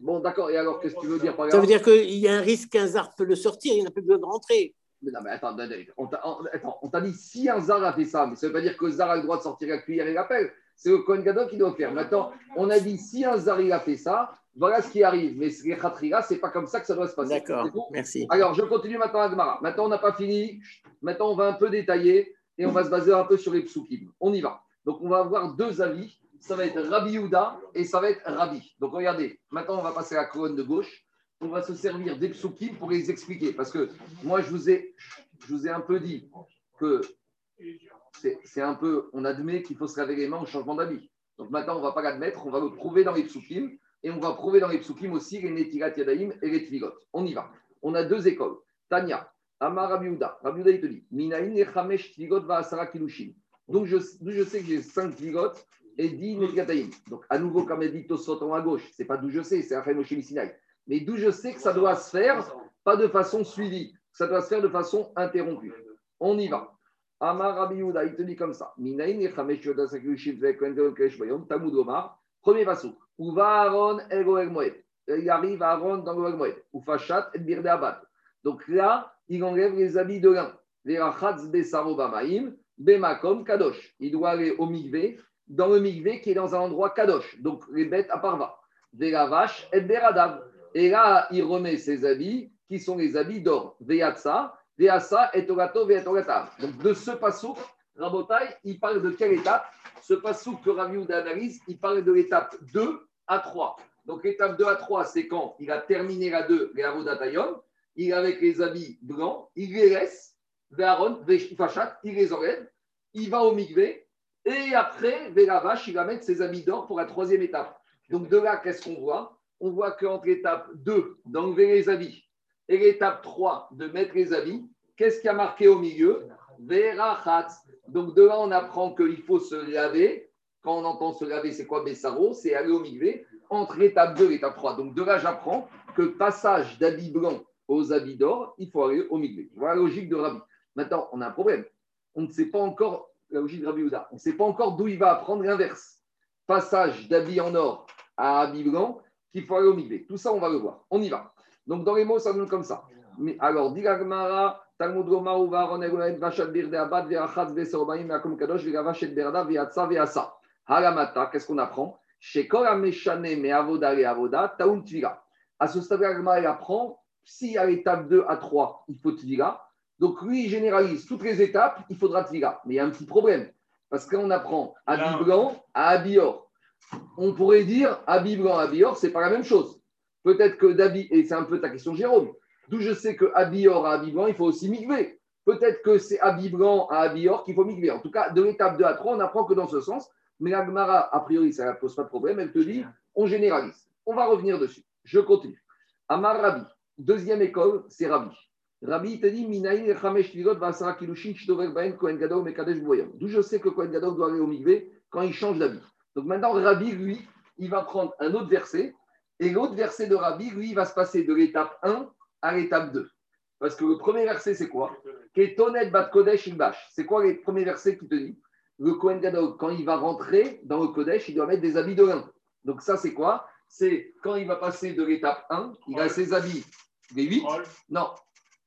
Bon, d'accord. Et alors, qu'est-ce que tu veux dire par là Ça veut dire qu'il y a un risque qu'un zar peut le sortir, il n'a plus besoin de rentrer. Mais non, mais attends, on t'a on- attends, on t'a dit si un Zar a fait ça, mais ça ne veut pas dire que Zar a le droit de sortir la cuillère et la pelle. C'est le Kohen Gadol qui doit faire. Maintenant, on a dit si un Zar il a fait ça, voilà ce qui arrive. Mais les Khatrira, c'est pas comme ça que ça doit se passer. D'accord, merci. Alors, je continue maintenant à Gemara. Maintenant, on n'a pas fini. Maintenant, on va un peu détailler et on va se baser un peu sur les psukim. On y va. Donc, on va avoir deux avis. Ça va être Rabbi Yehuda et ça va être Rabbi. Donc, regardez. Maintenant, on va passer à la colonne de gauche. On va se servir des psukim pour les expliquer. Parce que moi, je vous ai, je vous ai un peu dit que c'est un peu, on admet qu'il faut se laver les mains au changement d'habit. Donc maintenant, on ne va pas l'admettre, on va le prouver dans les psukim et on va prouver dans les psukim aussi les yadaim et les tvigot. On y va. On a deux écoles. Tanya, Amar. Rabbi Yehuda, il te dit, Minaïn et Chamesh tvigot va asara kilushin. Donc je, d'où je sais que j'ai cinq tvigot et dix netilat yadaim. Donc à nouveau, comme elle dit Tosot en à gauche, c'est pas d'où je sais, c'est Moshe Sinai. Mais d'où je sais que ça doit se faire, pas de façon suivie, ça doit se faire de façon interrompue. On y va. Amar Rabbi il te dit comme ça. Premier passage. Où va Aaron el Moed Il arrive à Aaron dans le Moed. Ou Fachat et Birde Abad. Donc là, il enlève les habits de lin. Verachatz Besaro Bamaim, Bemakom Kadosh. Il doit aller au Migvé, dans le Migvé qui est dans un endroit Kadosh. Donc les bêtes à Parva. Veravash et Beradav. Et là, il remet ses habits qui sont les habits d'or. Veasa et. Donc de ce passage, Rabotai, il parle de quelle étape? Ce passage que Rabbi Yehuda analyse, il parle de l'étape 2 à 3. Donc l'étape 2 à 3, c'est quand il a terminé la 2, les Avodatayom, il est avec les habits blancs, il les laisse, il les enlève, il va au Migvé, et après, il va mettre ses habits d'or pour la troisième étape. Donc de là, qu'est-ce qu'on voit? On voit qu'entre l'étape 2, d'enlever les habits, et l'étape 3, de mettre les habits, qu'est-ce qui a marqué au milieu Verachatz. Donc de là, on apprend qu'il faut se laver. Quand on entend se laver, c'est quoi Bessaro? C'est aller au migvé entre l'étape 2 et l'étape 3. Donc de là, j'apprends que passage d'habits blancs aux habits d'or, il faut aller au migvé. Voilà la logique de Rabbi. Maintenant, on a un problème. On ne sait pas encore la logique de Rabbi Houda. On ne sait pas encore d'où il va apprendre l'inverse. Passage d'habits en or à habits blancs, qu'il faut aller au migvé. Tout ça, on va le voir. On y va. Donc dans les mots, ça donne comme ça. Mais alors, dit la Gemara, Talmud Gomar, Uva, Aaron, Egoen, Vachat, Birde, Abad, Verachatz, Vesorbaim, Akom Kadosh, Vegavachet, Berda, Veatsa, Veasa. Haramata, qu'est-ce qu'on apprend? Chez Kol Ameshane, mais Avoda et Avoda, Taoun Tvila. À ce stade, la Gemara, elle apprend, si à l'étape 2 à 3, il faut Tvila, donc lui, il généralise toutes les étapes, il faudra Tvila. Mais il y a un petit problème, parce qu'on apprend habit blanc à habit or. On pourrait dire habit blanc, habit or, c'est pas la même chose. Peut-être que d'habit, et c'est un peu ta question, Jérôme, d'où je sais que habit or à habit blanc, il faut aussi migver. Peut-être que c'est habit blanc à habit or qu'il faut migver. En tout cas, de l'étape 2 à 3, on apprend que dans ce sens. Mais la Gemara, a priori, ça ne pose pas de problème. Elle te dit, on généralise. On va revenir dessus. Je continue. Amar Rabbi. Deuxième école, c'est. Rabbi il te dit. D'où je sais que Kohen doit aller au migvé quand il change d'habit. Donc maintenant, Rabbi, lui, il va prendre un autre verset. Et l'autre verset de Rabbi, lui, il va se passer de l'étape 1 à l'étape 2. Parce que le premier verset, c'est quoi? Bat Kodesh. C'est quoi les premiers versets qui te dit Le Kohen Gadol, quand il va rentrer dans le Kodesh, il doit mettre des habits de lin. Donc ça, c'est quoi? C'est quand il va passer de l'étape 1, il a ses habits des 8. Non,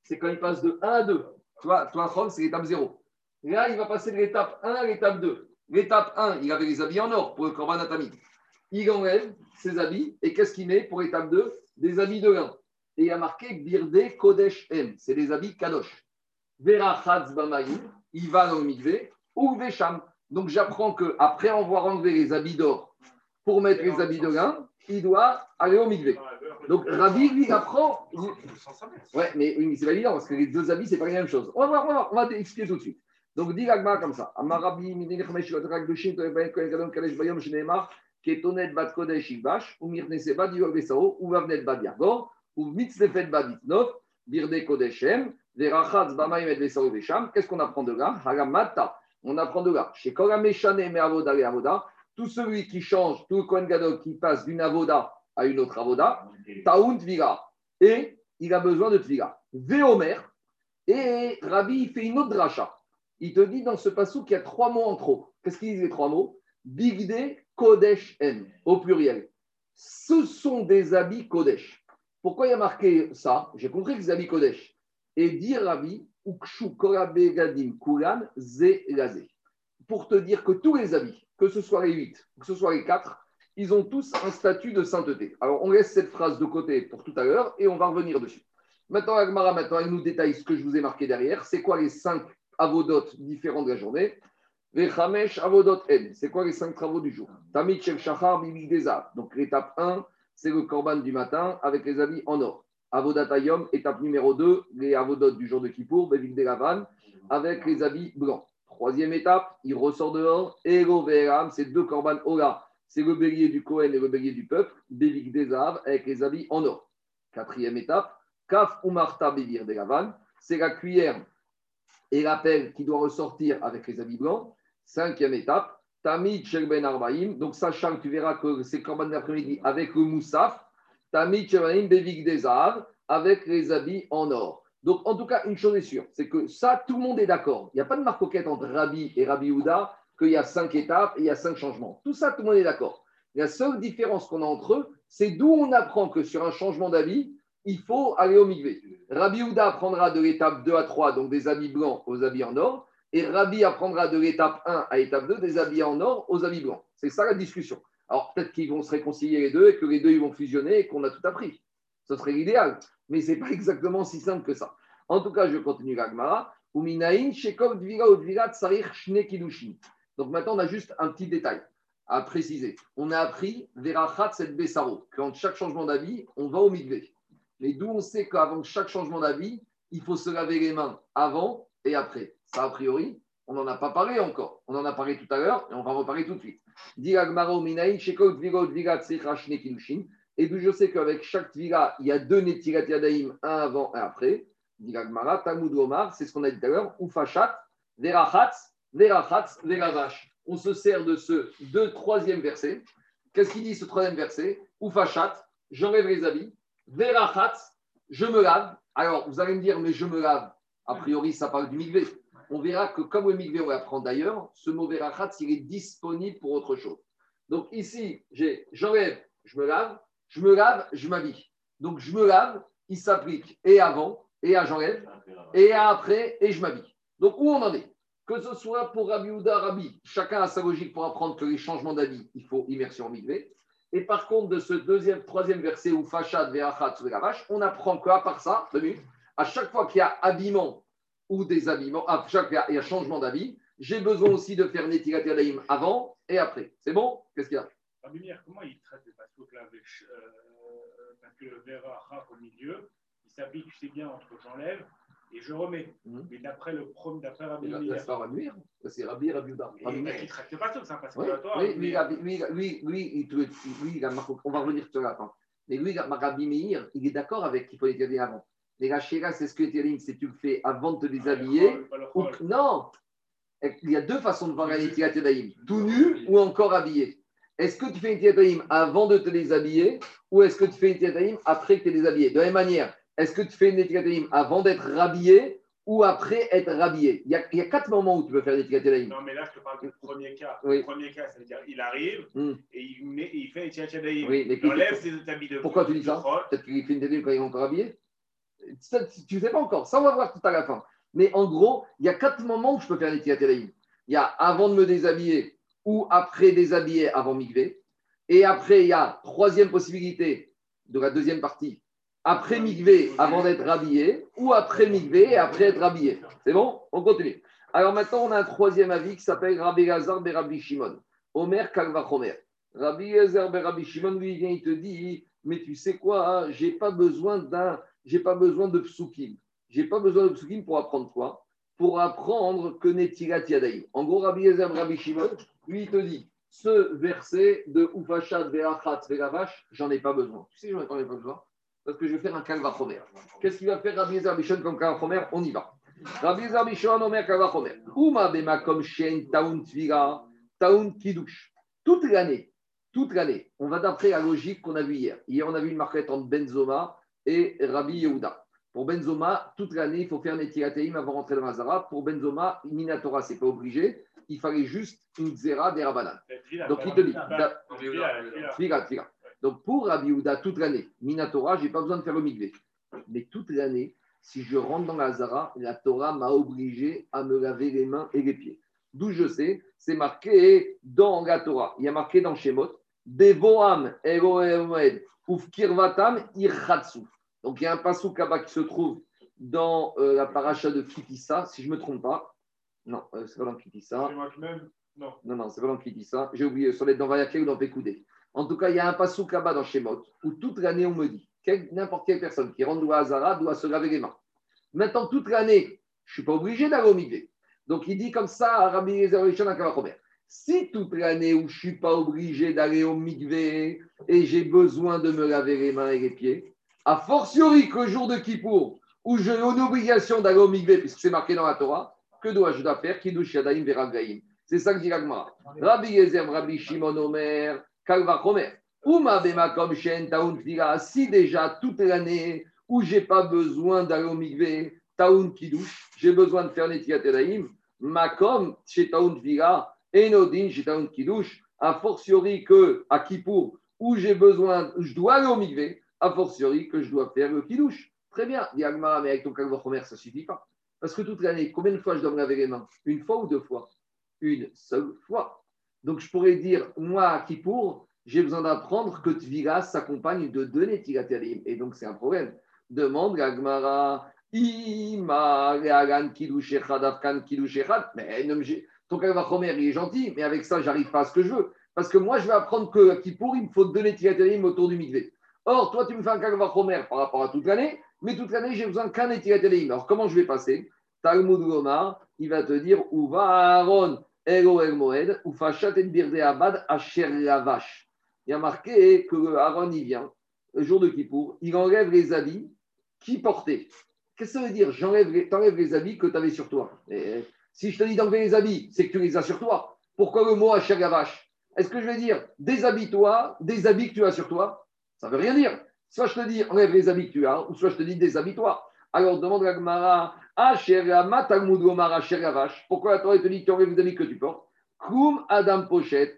c'est quand il passe de 1 à 2. Toi, toi c'est l'étape 0. Là, il va passer de l'étape 1 à l'étape 2. L'étape 1, il avait les habits en or pour le Korban Atami. Il enlève ses habits et qu'est-ce qu'il met pour l'étape 2 Des habits de lin. Et il y a marqué Birde Kodesh M. C'est des habits Kadosh. Vera il va dans le mikvé, ou Vesham. Donc j'apprends qu'après avoir enlevé les habits d'or pour mettre les habits de lin, il doit aller au mikvé. Donc Rabbi, lui, apprend. Ouais, mais, oui, mais c'est pas évident parce que les deux habits, c'est pas la même chose. On va voir, on va, va expliquer tout de suite. Donc dit l'agma comme ça. Ketonet Bat Kodesh Ilbash, ou Mirnese Bad Yor Besao, ou Vavnet Bad Yargor, ou Mitzlefet Bad Itnov, Birde Kodeshem, Verachatz Bamaim et Besao Vesham. Qu'est-ce qu'on apprend de là? Haramata. On apprend de là. Chez Korameshane, me Avoda et Avoda, tout celui qui change, tout le Kohen Gadol qui passe d'une Avoda à une autre Avoda, Taoun Tvila. Et il a besoin de Tvila. Véomer. Et Rabbi, il fait une autre dracha. Il te dit dans ce passou qu'il y a trois mots en trop. Qu'est-ce qu'ils disent les trois mots? Bigde Kodesh M, au pluriel. Ce sont des habits Kodesh. Pourquoi il y a marqué ça? J'ai compris que des habits Kodesh. Et Rabbi, Ukshu Korabegadim Kulan Ze Laze. Pour te dire que tous les habits, que ce soit les 8, que ce soit les 4, ils ont tous un statut de sainteté. Alors, on laisse cette phrase de côté pour tout à l'heure et on va revenir dessus. Maintenant, Agmara, maintenant, elle nous détaille ce que je vous ai marqué derrière. C'est quoi les cinq avodotes différents de la journée? Avodot. C'est quoi les cinq travaux du jour? Tamit shel shachar Deza. Donc, l'étape 1, c'est le korban du matin avec les habits en or. Avodatayom, étape numéro 2, les avodotes du jour de Kippour, Bevik Delavan, avec les habits blancs. Troisième étape, il ressort dehors, Ego Veram, c'est deux korban Ola c'est le bélier du Cohen et le bélier du peuple, Bévik des avec les habits en or. Quatrième étape, Kaf Umarta Bévir des c'est la cuillère et la pelle qui doit ressortir avec les habits blancs. Cinquième étape, Tamid Shelben Arbaim, donc sachant que tu verras que c'est Korban d'après-midi avec le Moussaf, Tamid Shelben Bévik des avec les habits en or. Donc, en tout cas, une chose est sûre, c'est que ça, tout le monde est d'accord. Il n'y a pas de marcoquette entre Rabbi et Rabbi Houda qu'il y a cinq étapes et il y a cinq changements. Tout ça, tout le monde est d'accord. La seule différence qu'on a entre eux, c'est d'où on apprend que sur un changement d'avis, il faut aller au migvé. Rabbi Houda apprendra de l'étape 2 à 3, donc des habits blancs aux habits en or, et Rabbi apprendra de l'étape 1 à l'étape 2 des habits en or aux habits blancs. C'est ça la discussion. Alors peut-être qu'ils vont se réconcilier les deux et que les deux ils vont fusionner et qu'on a tout appris. Ce serait l'idéal, mais ce n'est pas exactement si simple que ça. En tout cas, je continue l'agmara. Donc maintenant, on a juste un petit détail à préciser. On a appris Verachat et Bessaro, qu'en chaque changement d'avis, on va au mikvé. Mais d'où on sait qu'avant chaque changement d'avis, il faut se laver les mains avant et après. Ça, a priori, on n'en a pas parlé encore. On en a parlé tout à l'heure et on va reparler tout de suite. Et d'où je sais qu'avec chaque tvila, il y a deux netilat yadaim, un avant et après. c'est ce qu'on a dit tout à l'heure. Ufachat, verachat, on se sert de ce deux, troisième verset. Qu'est-ce qu'il dit ce troisième verset? Oufachat, j'enlève les habits. Verachat, je me lave. Alors, vous allez me dire, mais je me lave. A priori, ça parle du migvé. On verra que comme le migvé, on l'apprend d'ailleurs, ce mot verachat, il est disponible pour autre chose. Donc ici, j'ai j'enlève, je me lave, je me lave, je m'habille. Donc je me lave, il s'applique et avant, et à j'enlève, et après, et je m'habille. Donc où on en est? Que ce soit pour Rabbi ou Rabbi, chacun a sa logique pour apprendre que les changements d'avis, il faut immersion en migré. Et par contre, de ce deuxième, troisième verset où Fachad, Ve'achat, vache, on apprend qu'à part ça, à chaque fois qu'il y a habillement ou déshabillement, à chaque fois qu'il y a changement d'avis, j'ai besoin aussi de faire Netilat Yadaim avant et après. C'est bon? Qu'est-ce qu'il y a? Rabbi comment il traite le passouk là avec, euh, Parce que le Ve'achat au milieu, il s'habille, tu sais bien, entre j'enlève et je remets. Mmh. Mais d'après le premier, d'après Rabbi Meir. C'est Rabbi c'est Rabbi Rabbi. Rabbi Meir. Il ne traite pas tout ça, parce que oui, toi. Oui, lui, lui, lui, lui, lui, on va revenir sur la fin. Mais lui, Rabbi Meir, il est d'accord avec qu'il faut les déshabiller avant. Mais la chéra, c'est ce que tu dit, c'est tu le fais avant de te déshabiller. Ou, non, il y a deux façons de voir un Etilat Yadaïm, tout nu ou encore habillé. Est-ce que tu fais un Etilat avant de te déshabiller ou est-ce que tu fais un Etilat après que tu es déshabillé? De la même manière, est-ce que tu fais une étiquette avant d'être rhabillé ou après être rhabillé? Il y, a, il y, a, quatre moments où tu peux faire une étiquette Non, mais là, je te parle du premier cas. Le premier cas, c'est-à-dire il arrive hmm. et il, met, il fait une étiquette oui, Il enlève ses habits de Pourquoi tu dis ça Peut-être qu'il fait une étiquette quand il est encore habillé Tu ne sais pas encore. Ça, on va voir tout à la fin. Mais en gros, il y a quatre moments où je peux faire étiquette Il y a avant de me déshabiller ou après déshabiller avant migrer. Et après, il y a troisième possibilité de la deuxième partie après Migvé avant d'être rhabillé ou après Migvé et après être rhabillé. C'est bon? On continue. Alors maintenant, on a un troisième avis qui s'appelle Rabbi Lazar de Rabbi Shimon. Omer. Rabbi Lazar de Rabbi Shimon, lui, vient, il te dit Mais tu sais quoi hein, J'ai pas besoin d'un. J'ai pas besoin de psukim. J'ai pas besoin de psukim pour apprendre quoi? Pour apprendre que Netilat Yadaïm. En gros, Rabbi de Rabbi Shimon, lui, il te dit ce verset de Ufachat Ve'achat Ve'lavash, j'en ai pas besoin. Tu sais, j'en ai pas besoin parce que je vais faire un kalvachomer. Qu'est-ce qu'il va faire Rabbi Ezer Bishon comme kalvachomer On y va. Rabbi Ezer Bishon, Omer kalvachomer. Uma bema comme shen taun tvira, taun kidouche. Toute l'année, toute l'année, on va d'après la logique qu'on a vue hier. Hier, on a vu une marquette entre Benzoma et Rabbi Yehuda. Pour Benzoma, toute l'année, il faut faire Netirateim avant rentrer dans Mazara. Pour Benzoma, Minatora, ce n'est pas obligé. Il fallait juste une Zera des Rabanan. Donc, il te dit. Donc pour Rabbi Houda, toute l'année, Minatora, je n'ai pas besoin de faire le migvé. Mais toute l'année, si je rentre dans la Zara, la Torah m'a obligé à me laver les mains et les pieds. D'où je sais, c'est marqué dans la Torah. Il y a marqué dans Shemot, Devoam Eloed Ufkirvatam Irchatsu. Donc il y a un passou là qui se trouve dans euh, la paracha de Kitissa, si je ne me trompe pas. Non, euh, c'est pas dans Kitissa. Non, non, non c'est pas dans Kitissa. J'ai oublié, ça être dans Vayakel ou dans Pekoudé. En tout cas, il y a un passou là-bas dans Shemot où toute l'année on me dit n'importe quelle personne qui rentre à Hazara doit se laver les mains. Maintenant, toute l'année, je ne suis pas obligé d'aller au migvé. Donc, il dit comme ça à Rabbi Yezer Si toute l'année où je ne suis pas obligé d'aller au migvé et j'ai besoin de me laver les mains et les pieds, a fortiori que le jour de Kippour, où j'ai une obligation d'aller au migvé, puisque c'est marqué dans la Torah, que dois-je faire? Kiddush Yadayim Veragaim. C'est ça que dit l'Agmara. Rabbi Yezer, Rabbi Shimon Omer, Kalva Omer. Si déjà toute l'année où j'ai pas besoin d'aller au mikvé, taoun douche, j'ai besoin de faire netilat ma makom chez taoun vira, enodin chez taoun douche, a fortiori que à Kippour, où j'ai besoin, je dois aller au mikvé, a fortiori que je dois faire le kidouche. Très bien, dit Agmara, mais avec ton calvaire ça suffit pas. Parce que toute l'année, combien de fois je dois me laver les mains? Une fois ou deux fois? Une seule fois. Donc je pourrais dire, moi à Kippour, j'ai besoin d'apprendre que Tvira s'accompagne de deux Netilatelim. Et donc, c'est un problème. Demande Gagmara, Ima. Mais ton Kalvachomer, il est gentil, mais avec ça, j'arrive pas à ce que je veux. Parce que moi, je vais apprendre que Kippour, il me faut deux Netilatelim autour du Mikvé. Or, toi, tu me fais un Kalvachomer par rapport à toute l'année, mais toute l'année, j'ai besoin qu'un Netilatelim. Alors, comment je vais passer? Talmud Gomar, il va te dire, Uva Aaron, Elo El Moed, Ufachat et Birde Abad, Asher Lavash il y a marqué que Aaron, il vient, le jour de Kippour, il enlève les habits qu'il portait. Qu'est-ce que ça veut dire? J'enlève les, enlèves les habits que tu avais sur toi. Et si je te dis d'enlever les habits, c'est que tu les as sur toi. Pourquoi le mot à vache? Est-ce que je vais dire déshabille-toi, des habits que tu as sur toi? Ça ne veut rien dire. Soit je te dis enlève les habits tu as, ou soit je te dis déshabille-toi. Alors demande à Gmara, pourquoi la Torah te dit tu enlèves les habits que tu portes? Adam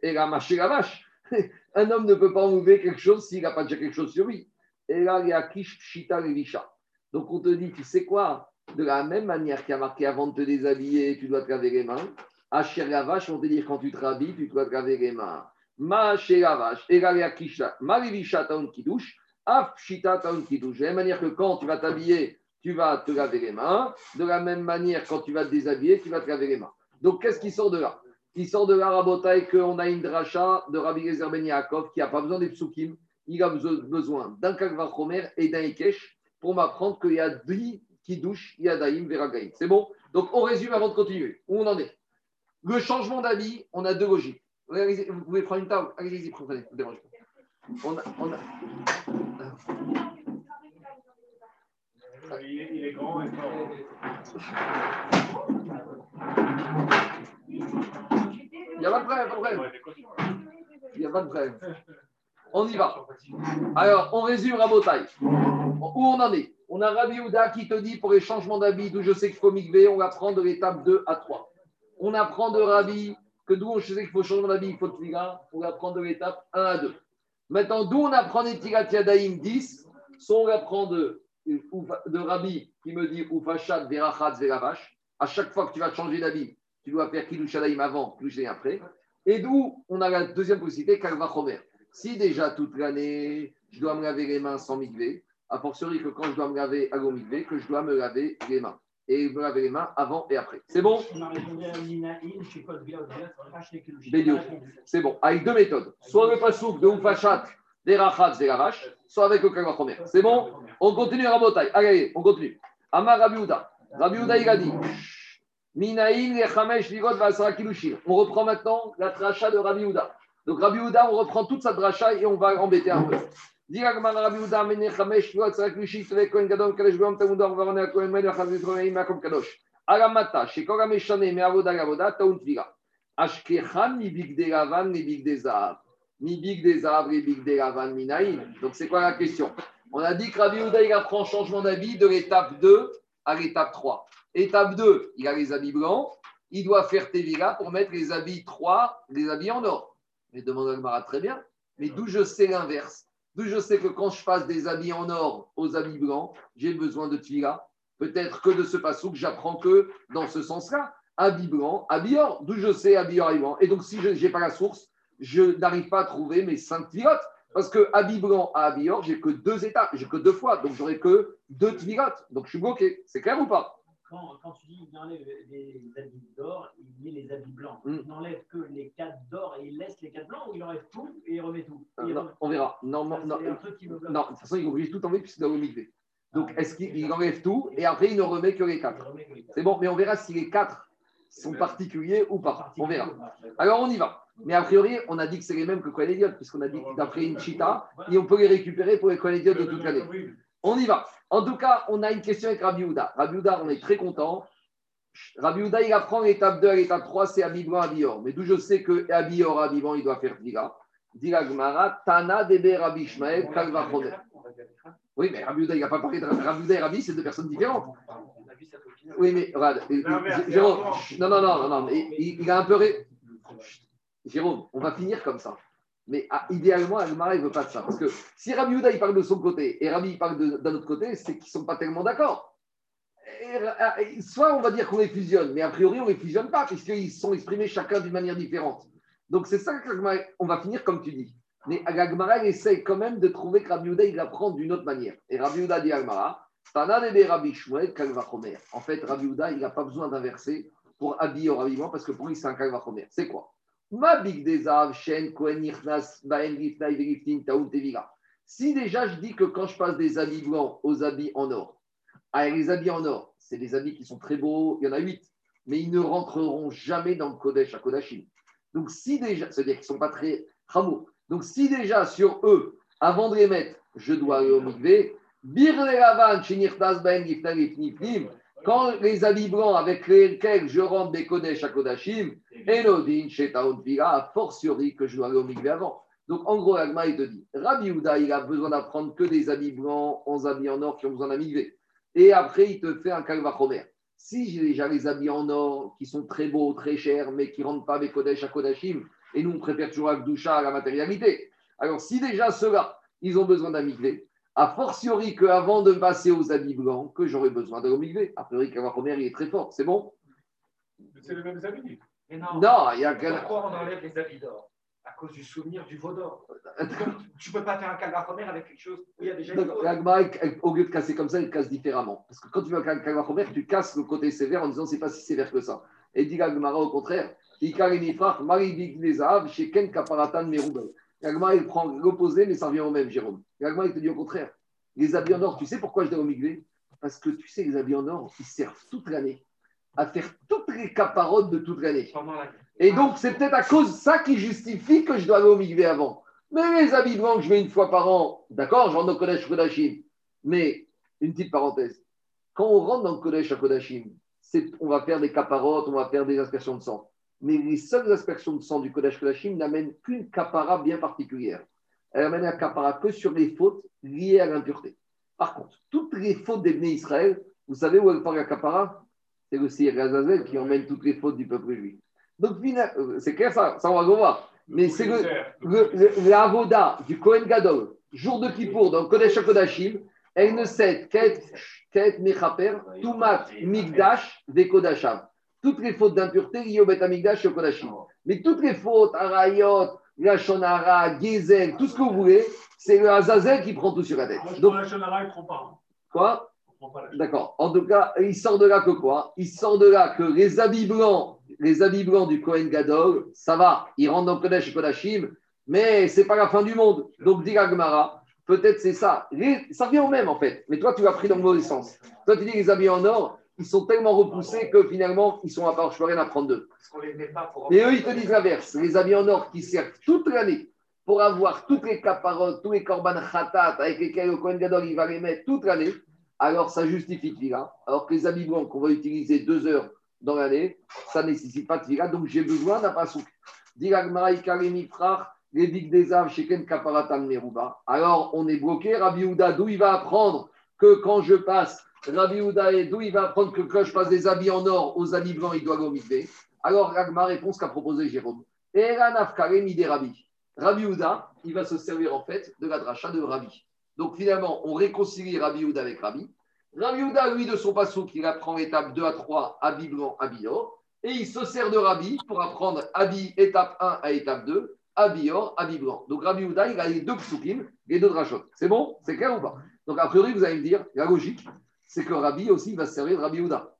et la vache. Un homme ne peut pas enlever quelque chose s'il n'a pas déjà quelque chose sur lui. Et là, il y a Kish, Pshita, Levisha. Donc on te dit, tu sais quoi? De la même manière qu'il y a marqué avant de te déshabiller, tu dois te laver les mains. La vache, on te dit quand tu te rhabilles, tu dois te laver les mains. Ma la vache, et là, il y a Kisha, Ma Levisha, taun qui douche. Af, Pshita, taun qui douche. De la même manière que quand tu vas t'habiller, tu vas te laver les mains. De la même manière, quand tu vas te déshabiller, tu vas te laver les mains. Donc qu'est-ce qui sort de là? Il sort de la rabotaille qu'on a une dracha de Rabbi Gezer Ben qui n'a pas besoin des psukim, il a besoin d'un Chomer et d'un Ikesh pour m'apprendre qu'il y a 10 qui douchent Yadaim Veragaim. C'est bon? Donc on résume avant de continuer. Où on en est? Le changement d'avis, on a deux logiques. Vous pouvez prendre une table Allez-y, prenez, ne pas. On a, on a... Il est grand et fort. Il n'y a pas de problème, Il n'y a pas de problème. On y va. Alors, on résume Rabotai. Où on en est? On a Rabbi Ouda qui te dit pour les changements d'habits, d'où je sais qu'il faut migver, on apprend de l'étape 2 à 3. On apprend de Rabbi que d'où je sais qu'il faut changement d'habit, il faut tira, on apprend de l'étape 1 à 2. Maintenant, d'où on apprend des Tiratiadaïm 10, soit on apprend de, de Rabbi qui me dit Ufachat Verachat Veravash. À chaque fois que tu vas changer d'habit, tu dois faire Kiddush avant, Kiddush après. Et d'où on a la deuxième possibilité, Kalva Chomer. Si déjà toute l'année, je dois me laver les mains sans migvé, a fortiori que quand je dois me laver à migvé, que je dois me laver les mains. Et me laver les mains avant et après. C'est bon? C'est bon. Avec deux méthodes. Soit le pasouk de Oufachat, des rachats, des lavaches, soit avec le Kalva Chomer. C'est bon? On continue à Rabotai. Allez, on continue. Amar Rabiouda. Rabiouda, il a dit. On reprend maintenant la tracha de Rabbi Houda. Donc Rabbi Houda, on reprend toute sa tracha et on va embêter un peu. Donc c'est quoi la question? On a dit que Rabbi Houda, il apprend changement d'avis de l'étape 2 à l'étape 3. Étape 2, il a les habits blancs. Il doit faire Tevira pour mettre les habits 3, les habits en or. Mais demande Agmara très bien. Mais d'où je sais l'inverse? Je sais que quand je passe des habits en or aux habits blancs, j'ai besoin de Tvira Peut-être que de ce que j'apprends que dans ce sens-là, habit blanc, habit or, d'où je sais habit or, blanc. Et donc, si je n'ai pas la source, je n'arrive pas à trouver mes cinq tvilotes. Parce que habit blanc à habit or, j'ai que deux étapes, j'ai que deux fois, donc j'aurai que deux tvilotes. Donc, je suis bloqué. C'est clair ou pas? Quand, tu dis qu'il enlève les habits d'or, il met les habits blancs. Mm. Il n'enlève que les quatre d'or et il laisse les quatre blancs ou il enlève tout et il remet tout? On verra. Non, non, non, non, de toute façon, il oblige tout enlever puisqu'il doit le Donc, ah, est-ce qu'il enlève tout et après il ne remet que les quatre? C'est bon, mais on verra si les quatre sont particuliers ou pas. On verra. Alors, on y va. Mais a priori, on a dit que c'est les mêmes que Kohen puisqu'on a dit d'après une chita, et on peut les récupérer pour les Kohen de toute l'année. On y va. En tout cas, on a une question avec Rabbi Houda. Rabbi Houda, on est très content. Rabbi Houda, il apprend l'étape 2 à l'étape 3, c'est Abibran, Abior. Mais d'où je sais que Abior, Abibran, il doit faire Dira. Dira Gmara, Tana, Debe, Rabbi Ishmael, Kalva Oui, mais Rabbi Houda, il n'a pas parlé de Rabbi Houda et Rabbi, c'est deux personnes différentes. Oui, mais regarde, Jérôme, non, non, non, non, non, il, a un peu. Jérôme, on va finir comme ça. Mais ah, idéalement, Agmara, il ne veut pas de ça. Parce que si Rabbi Houda, il parle de son côté et Rabbi, il parle d'un autre côté, c'est qu'ils ne sont pas tellement d'accord. Ah, soit on va dire qu'on les fusionne, mais a priori, on ne les fusionne pas, puisqu'ils sont exprimés chacun d'une manière différente. Donc c'est ça qu'on va finir comme tu dis. Mais Agmara, il essaye quand même de trouver que Rabbi Houda, il apprend d'une autre manière. Et Rabbi Houda dit Agmara, En fait, Rabbi Houda, il n'a pas besoin d'inverser pour habiller au ravillement parce que pour lui, c'est un Kalvachomer. C'est quoi? Si déjà je dis que quand je passe des habits blancs aux habits en or, avec les habits en or, c'est des habits qui sont très beaux, il y en a huit, mais ils ne rentreront jamais dans le Kodesh à Kodashim. Donc si déjà, c'est-à-dire qu'ils ne sont pas très rameaux. Donc si déjà sur eux, avant de les mettre, je dois aller au quand les habits blancs avec lesquels je rentre des Kodesh à Kodashim, Elodin, Shetaon a fortiori que je dois aller au Mikvé avant. Donc en gros, Agma, il te dit Rabbi Houda, il a besoin d'apprendre que des habits blancs, 11 habits en or qui ont besoin d'un Mikvé. Et après, il te fait un Kalvachomer. Si j'ai déjà les habits en or qui sont très beaux, très chers, mais qui ne rentrent pas avec Kodesh à Kodashim, et nous on préfère toujours Akdusha à la matérialité. Alors si déjà ceux-là, ils ont besoin d'un Mikvé, a fortiori qu'avant de passer aux habits blancs, que j'aurais besoin de l'omigvé. A priori, première, il est très fort. C'est bon? C'est les mêmes habits. non, il y a Pourquoi on enlève les habits d'or? À cause du souvenir du veau d'or. tu ne peux pas faire un calvachomer avec quelque chose où il y a déjà Au lieu de casser comme ça, il casse différemment. Parce que quand tu veux un calvachomer, tu casses le côté sévère en disant c'est pas si sévère que ça. Et dit Gagmara au contraire, chez Ken Kaparatan Meroubel. Yagma, il prend l'opposé, mais ça revient au même, Jérôme. Yagma, il te dit au contraire. Les habits en or, tu sais pourquoi je dois au Parce que tu sais, les habits en or, ils servent toute l'année à faire toutes les caparottes de toute l'année. Et donc, c'est peut-être à cause de ça qui justifie que je dois aller au avant. Mais les habits blancs que je mets une fois par an, d'accord, j'en ai au Kodesh Kodashim. Mais, une petite parenthèse, quand on rentre dans le Kodesh à Kodashim, on va faire des caparottes, on va faire des aspersions de sang mais les seules aspersions de sang du Kodesh Kodashim n'amènent qu'une capara bien particulière. Elle amène un capara que sur les fautes liées à l'impureté. Par contre, toutes les fautes des bénis Israël, vous savez où elle part la capara? C'est le Sir Azazel qui emmène toutes les fautes du peuple juif. Donc, euh, c'est clair ça, ça on va le voir. Mais c'est le, le, du Kohen Gadol, jour de Kippour, dans le Kodesh Kodashim, elle ne cède qu'être Mechaper, Tumat, Migdash, Vekodasham toutes les fautes d'impureté liées au Bet Amigdash et au Kodashim. Mais toutes les fautes, Arayot, Lachonara, Gezel, tout ce que vous voulez, c'est le Azazel qui prend tout sur la tête. Donc, Lachonara, il ne prend pas. Quoi D'accord. En tout cas, il sort de là que quoi? Il sort de là que les habits blancs, les habits blancs du Kohen Gadol, ça va, ils rentrent dans Kodesh et Kodashim, mais c'est pas la fin du monde. Donc, dit Gemara, peut-être c'est ça. ça revient au même en fait, mais toi tu l'as pris dans le mauvais sens. Toi tu dis les habits en or, ils sont tellement repoussés que finalement, ils sont à part, je peux rien apprendre d'eux. Et eux, ils te disent l'inverse. Les habits en or qui servent toute l'année pour avoir toutes les caparottes, tous les korban khatat avec lesquels le Kohen Gadol, il va les mettre toute l'année, alors ça justifie Tvila. Alors que les habits blancs qu'on va utiliser deux heures dans l'année, ça ne nécessite pas de Tvila. Donc j'ai besoin d'un pasouk. les big des armes, Sheken Kaparatan Meruba. Alors on est bloqué. Rabbi Houda, d'où il va apprendre que quand je passe Rabbi Houda, d'où il va apprendre que quand je passe des habits en or aux habits blancs, il doit aller Alors, ma réponse qu'a proposé Jérôme. Rabbi. Rabbi Houda, il va se servir en fait de la dracha de Rabbi. Donc finalement, on réconcilie Rabbi Houda avec Rabbi. Rabbi Houda, lui, de son pasouk, il apprend étape 2 à 3, Abi blanc, Abi or. Et il se sert de Rabbi pour apprendre Abi étape 1 à étape 2, Abi or, Abi blanc. Donc Rabbi Houda, il a les deux psukim, les deux drachot. C'est bon? C'est clair ou pas? Donc a priori, vous allez me dire, la logique, c'est que Rabbi aussi va se servir de Rabbi Houda.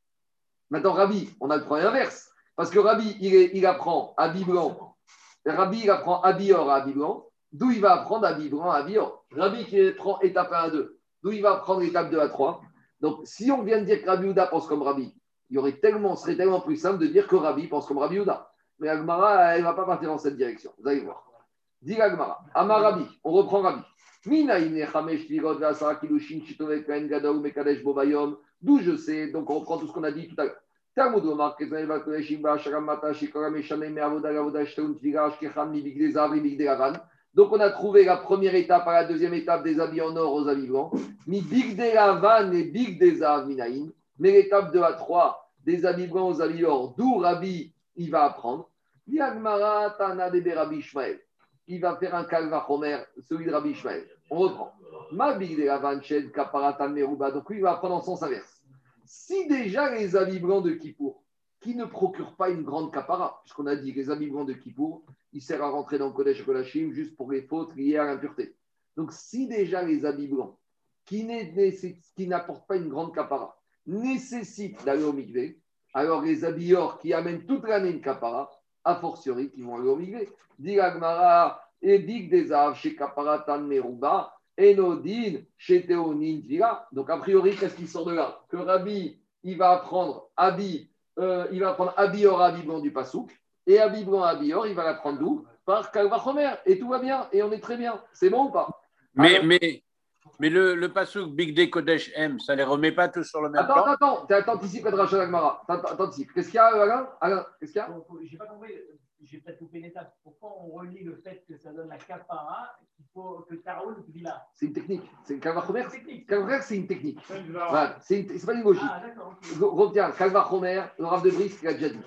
Maintenant, Rabbi, on a le problème inverse. Parce que Rabbi, il, apprend Abi blanc. Rabbi, il apprend Abi or à Abi blanc. D'où il va apprendre Abi blanc à Abi or? Rabbi qui prend étape 1 à 2. D'où il va apprendre étape 2 à 3. Donc, si on vient de dire que Rabbi Houda pense comme Rabbi, il y aurait tellement, serait tellement plus simple de dire que Rabbi pense comme Rabbi Houda. Mais Agmara, elle ne va pas partir dans cette direction. Vous allez voir. Dis Agmara. Amar Rabbi. On reprend Rabbi. D'où je sais, donc on reprend tout ce qu'on a dit tout à l'heure. Donc on a trouvé la première étape à la deuxième étape des habits en or aux habits blancs. Mi de la et big des. Mais l'étape 2 à 3 des habits blancs aux habits or, d'où Rabbi il va apprendre. Il va faire un kalva celui de Rabbi Ishmael. On reprend. Ma Donc lui, il va apprendre en sens inverse. Si déjà les habits blancs de Kippour, qui ne procurent pas une grande capara, puisqu'on a dit que les habits blancs de Kippour, ils servent à rentrer dans le Kodesh Kodashim juste pour les fautes liées à l'impureté. Donc si déjà les habits blancs, qui n'apportent pas une grande capara, nécessitent d'aller au mikvé, alors les habits or qui amènent toute l'année une capara, a fortiori qui vont aller au mikvé. Dit Agmara, et dit des chez Kaparatan Meruba, Enodin, chez Théonin Donc a priori, qu'est-ce qui sort de là? Que Rabbi, il va apprendre Abi, euh, il va apprendre Abior Abi blanc du Pasouk, et Abi blanc Abior, il va l'apprendre d'où? Par Kalvachomer, et tout va bien, et on est très bien. C'est bon ou pas? Mais, mais mais le, le pasouk Big D Kodesh M, ça ne les remet pas tous sur le même attends, plan Attends, attends, t'anticipes Rachel Agmara. T'anticipes. Qu'est-ce qu'il y a, Alain Alain, qu'est-ce qu'il y a J'ai pas compris, j'ai peut-être coupé une étape. Pourquoi on relie le fait que ça donne la capara qu'il faut que Taroun là C'est une technique. C'est Kalva. Kalva c'est une technique. C'est pas une logique. Ah, d'accord. Retiens, Kalva Chomer, le Rav de Brisk l'a déjà dit.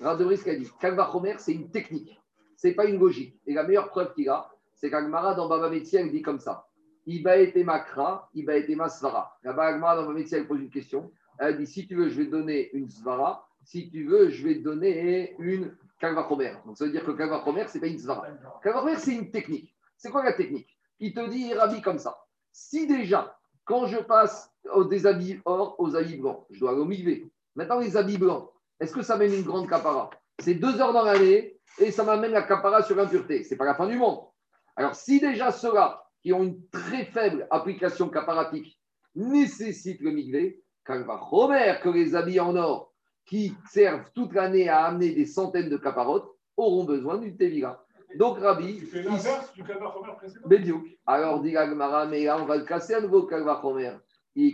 Le Rav de Brisk a dit Kalva Chomer, c'est une technique. C'est pas une logique. Et la meilleure preuve qu'il a, c'est qu'Agmara dans Baba Metzia, il dit comme ça. Iba été makra, Iba été masvara. Là-bas, dans ma métier, elle pose une question. Elle dit si tu veux, je vais te donner une svara. Si tu veux, je vais te donner une kalvachomer. Donc ça veut dire que kalvachomer, ce n'est pas une svara. Kalvachomer, c'est une technique. C'est quoi la technique? Il te dit, Rabbi, comme ça. Si déjà, quand je passe des habits or aux habits blancs, je dois aller Maintenant, les habits blancs, est-ce que ça mène une grande capara? C'est deux heures dans l'année et ça m'amène la capara sur l'impureté. Ce n'est pas la fin du monde. Alors, si déjà cela, qui ont une très faible application caparatique nécessitent le mikvé, va Romer, que les habits en or qui servent toute l'année à amener des centaines de caparotes auront besoin d'une tevira. Donc Rabbi. Tu fais l'inverse du Kalvachomer précédent? Bédiouk. Alors dit Gagmara, mais là on va le casser à nouveau Kalvachomer. Mais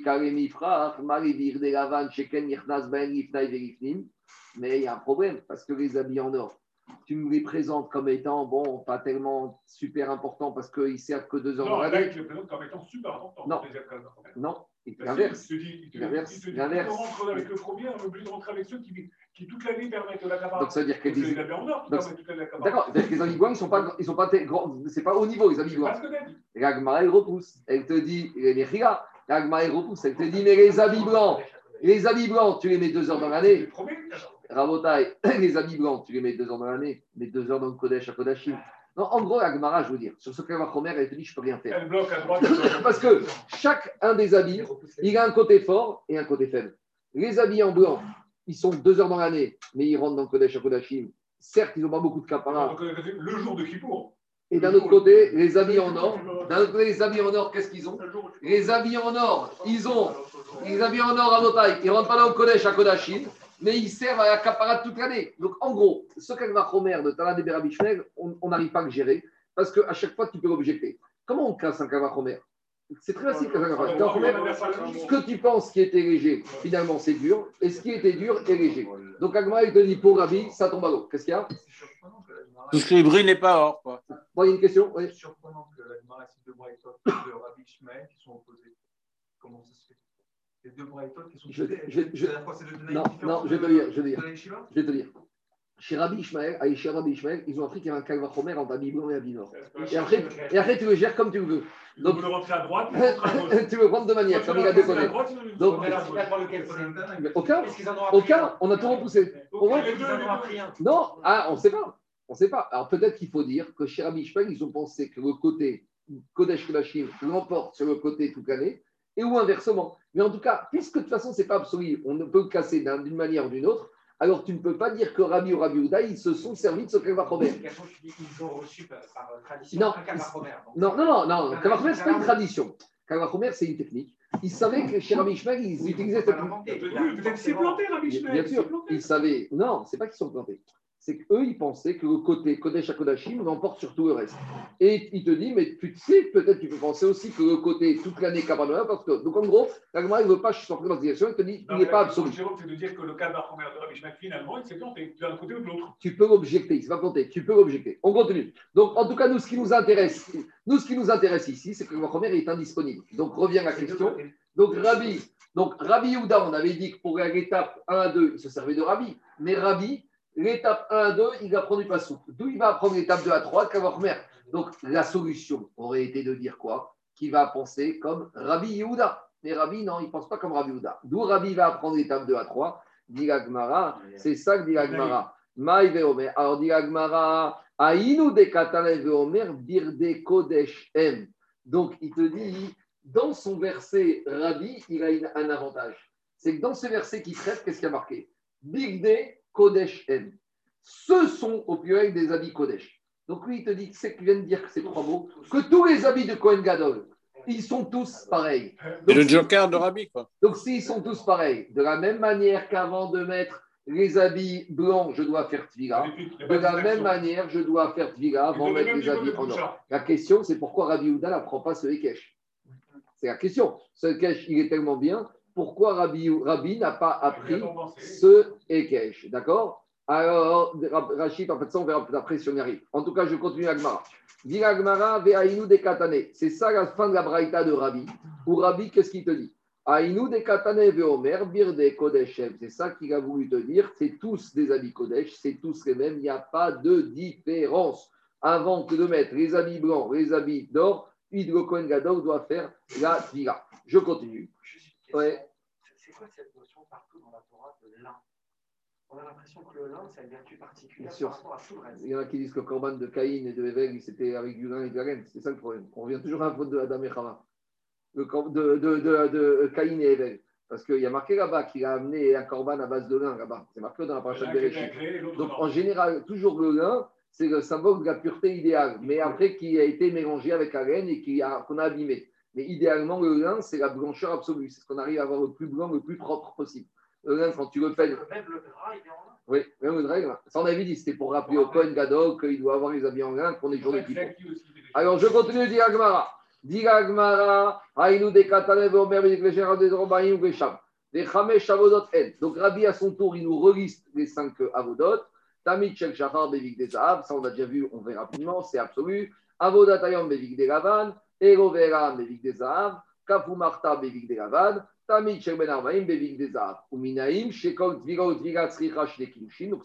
il y a un problème parce que les habits en or, tu me les présentes comme étant, bon, pas tellement super important parce qu'ils servent que deux heures dans l'année. Non, tu les présentes comme étant super important. Non, non. L'inverse. L'inverse. Tu rentres avec le premier, on est obligé de rentrer avec ceux qui, qui toute l'année permettent la capacité. Donc ça veut dire que les habits en or qui permettent toute l'année la D'accord, les habits blancs, ils sont pas, ils sont pas c'est pas au niveau les habits blancs. L'agma elle repousse, elle te dit, l'agma elle repousse, elle te dit, mais les habits blancs, les habits blancs, tu les mets deux heures dans l'année. Rabotai, les habits blancs, tu les mets deux heures dans l'année, mais deux heures dans le Kodesh à Kodashim. Non, en gros, Agmara, je veux dire, sur ce que Khomer, elle te dit, je ne peux rien faire. Parce que chaque un des habits, il a un côté fort et un côté faible. Les habits en blanc, ils sont deux heures dans l'année, mais ils rentrent dans le Kodesh à Kodashim. Certes, ils n'ont pas beaucoup de capara. Le jour de Kippour. Et d'un autre côté, les habits en or. D'un autre côté, les habits en or, qu'est-ce qu'ils ont Les habits en or, ils ont les habits en or à Notaï. Ils ne rentrent pas dans le Kodesh à Kodashim mais ils servent à la caparade toute l'année. Donc, en gros, ce Romer de Tala de Berabishmel, on n'arrive pas à le gérer parce qu'à chaque fois, tu peux l'objecter. Comment on casse un Kagma Romer C'est très facile, Ce que tu penses qui était léger, finalement, c'est dur. Et ce qui était dur est léger. Donc, Agma, il te dit pour Rabbi, ça tombe à l'eau. Qu'est-ce qu'il y a? Tout ce qui brille n'est pas or. Quoi. Bon, il y a une question C'est surprenant que l'Agma ait deux braïtotes de Shmel qui sont opposés. Comment ça se fait? Les deux braïtotes qui sont. Je, je, je, non, non, je vais te dire. Je vais te dire. Je vais te chez Rabbi Ishmael, chez Rabbi Ishmael, ils ont appris qu'il y avait un calvachomer entre Abi blanc et Abi nord. Et après, et après, tu le gères comme tu le veux. Donc, tu veux rentrer à droite, tu veux prendre de manière, comme il a deux côtés. Donc, aucun, aucun, on a tout repoussé. Non, ah, on ne sait pas. On ne sait pas. Alors peut-être qu'il faut dire que chez Rabbi Ishmael, ils ont pensé que le côté Kodesh Kodashim l'emporte sur le côté Toukané, et ou inversement. Mais en tout cas, puisque de toute façon, ce n'est pas absolu, on ne peut le casser d'une manière ou d'une autre, alors tu ne peux pas dire que Rabbi ou Rabbi Ouda, ils se sont servis de ce Kavachomer. Ils ont reçu par tradition non, un Non, non, non, non. Kavachomer, ce n'est pas une tradition. Kavachomer, c'est une technique. Ils savaient que chez Rabbi Ishmael, ils utilisaient cette technique. Peut-être s'est planté, Rabbi Ishmael. Bien sûr, ils savaient. Non, c'est pas qu'ils sont plantés c'est qu'eux, ils pensaient que le côté Kodesh à Kodashim l'emporte sur tout le reste. Et il te dit, mais tu sais, peut-être tu peux penser aussi que le côté toute l'année Kabbalah, parce que, donc en gros, l'Agma, il ne veut pas sortir dans cette direction, il te dit, il n'est pas absolu. c'est de dire que le Kabbalah de Rabbi finalement, il s'est planté d'un côté ou de l'autre. Tu peux l'objecter, il ne pas planter, tu peux l'objecter. On continue. Donc, en tout cas, nous, ce qui nous intéresse, nous, ce qui nous intéresse ici, c'est que le est indisponible. Donc, revient la question. Donc, Rabbi, donc, Rabbi Yehuda, on avait dit que pour l'étape 1 2, il se servait de Rabbi, mais Rabbi, L'étape 1 à 2, il va prendre du passou. D'où il va apprendre l'étape 2 à 3, mer. Donc la solution aurait été de dire quoi? Qu'il va penser comme Rabbi Yehuda. Mais Rabbi, non, il ne pense pas comme Rabbi Yehuda. D'où Rabbi va apprendre l'étape 2 à 3. Dit c'est ça que dit Agmara. Alors dit Agmara, Aïnou de Veomer, Birde Kodesh M. Donc il te dit, dans son verset, Rabbi, il a un avantage. C'est que dans ce verset qui traite, qu'est-ce qu'il y a marqué? Birde Kodesh M. Ce sont au pluriel des habits Kodesh. Donc lui, il te dit, c'est qu'il vient de dire que ces trois mots, que tous les habits de Kohen Gadol, ils sont tous pareils. C'est le joker de Rabbi, quoi. Donc s'ils sont tous pareils, de la même manière qu'avant de mettre les habits blancs, je dois faire tvila. De la même manière, je dois faire tvila avant de mettre les habits en or. La question, c'est pourquoi Rabbi Houda n'apprend pas ce Ekech C'est la question. Ce Ekech, il est tellement bien pourquoi Rabbi, Rabbi n'a pas appris ce Ekech. D'accord? Alors, Rachid, en fait, ça, on verra après si on y arrive. En tout cas, je continue Agmara. Dit Agmara, Ve'ainu de Katane. C'est ça la fin de la braïta de Rabbi. Ou Rabbi, qu'est-ce qu'il te dit? Ainu de Katane Ve'omer, Bir Kodeshem. C'est ça qu'il a voulu te dire. C'est tous des habits Kodesh, c'est tous les mêmes. Il n'y a pas de différence. Avant que de mettre les habits blancs, les habits d'or, le Kohen Gadol doit faire la tira. Je continue. C'est quoi cette notion partout dans la Torah de lin On a l'impression que le lin, c'est une vertu particulière par rapport à tout le reste. Il y en a qui disent que le corban de Caïn et de Evel, c'était avec du lin et de la laine. C'est ça le problème. On revient toujours à un faute de Adam et Chama. Le de, de, de, de, Caïn et Evel. Parce qu'il y a marqué là-bas qu'il a amené un corban à base de lin là-bas. C'est marqué dans la paracha de Bereshit. Donc en général, toujours le lin, c'est le symbole de la pureté idéale, mais après qui a été mélangé avec la laine et qu'on a, a abîmé. Mais idéalement, le lin, c'est la blancheur absolue. C'est ce qu'on arrive à avoir le plus blanc, le plus propre possible. Le quand tu le fais. Même le drap, il est en lin Oui, même le drap, on avait dit, c'était pour rappeler au Cohen Gadol qu'il doit avoir les habits en lin, qu'on est jour de Alors, je continue, dit Agmara. Dit Agmara, Aïnou de Katanev, Omer, des Romaïm, Becham. Des Chamesh Avodot En. Donc, Rabbi, à son tour, il nous reliste les cinq Avodot. Tamit Shel Shachar, Bevik des Zahav. Ça, on a déjà vu, on verra rapidement, c'est absolu. Avodat Ayom, Bevik des Gavan. Erovera Bevik des Zahav, Kafu Marta Bevik des Gavad, Donc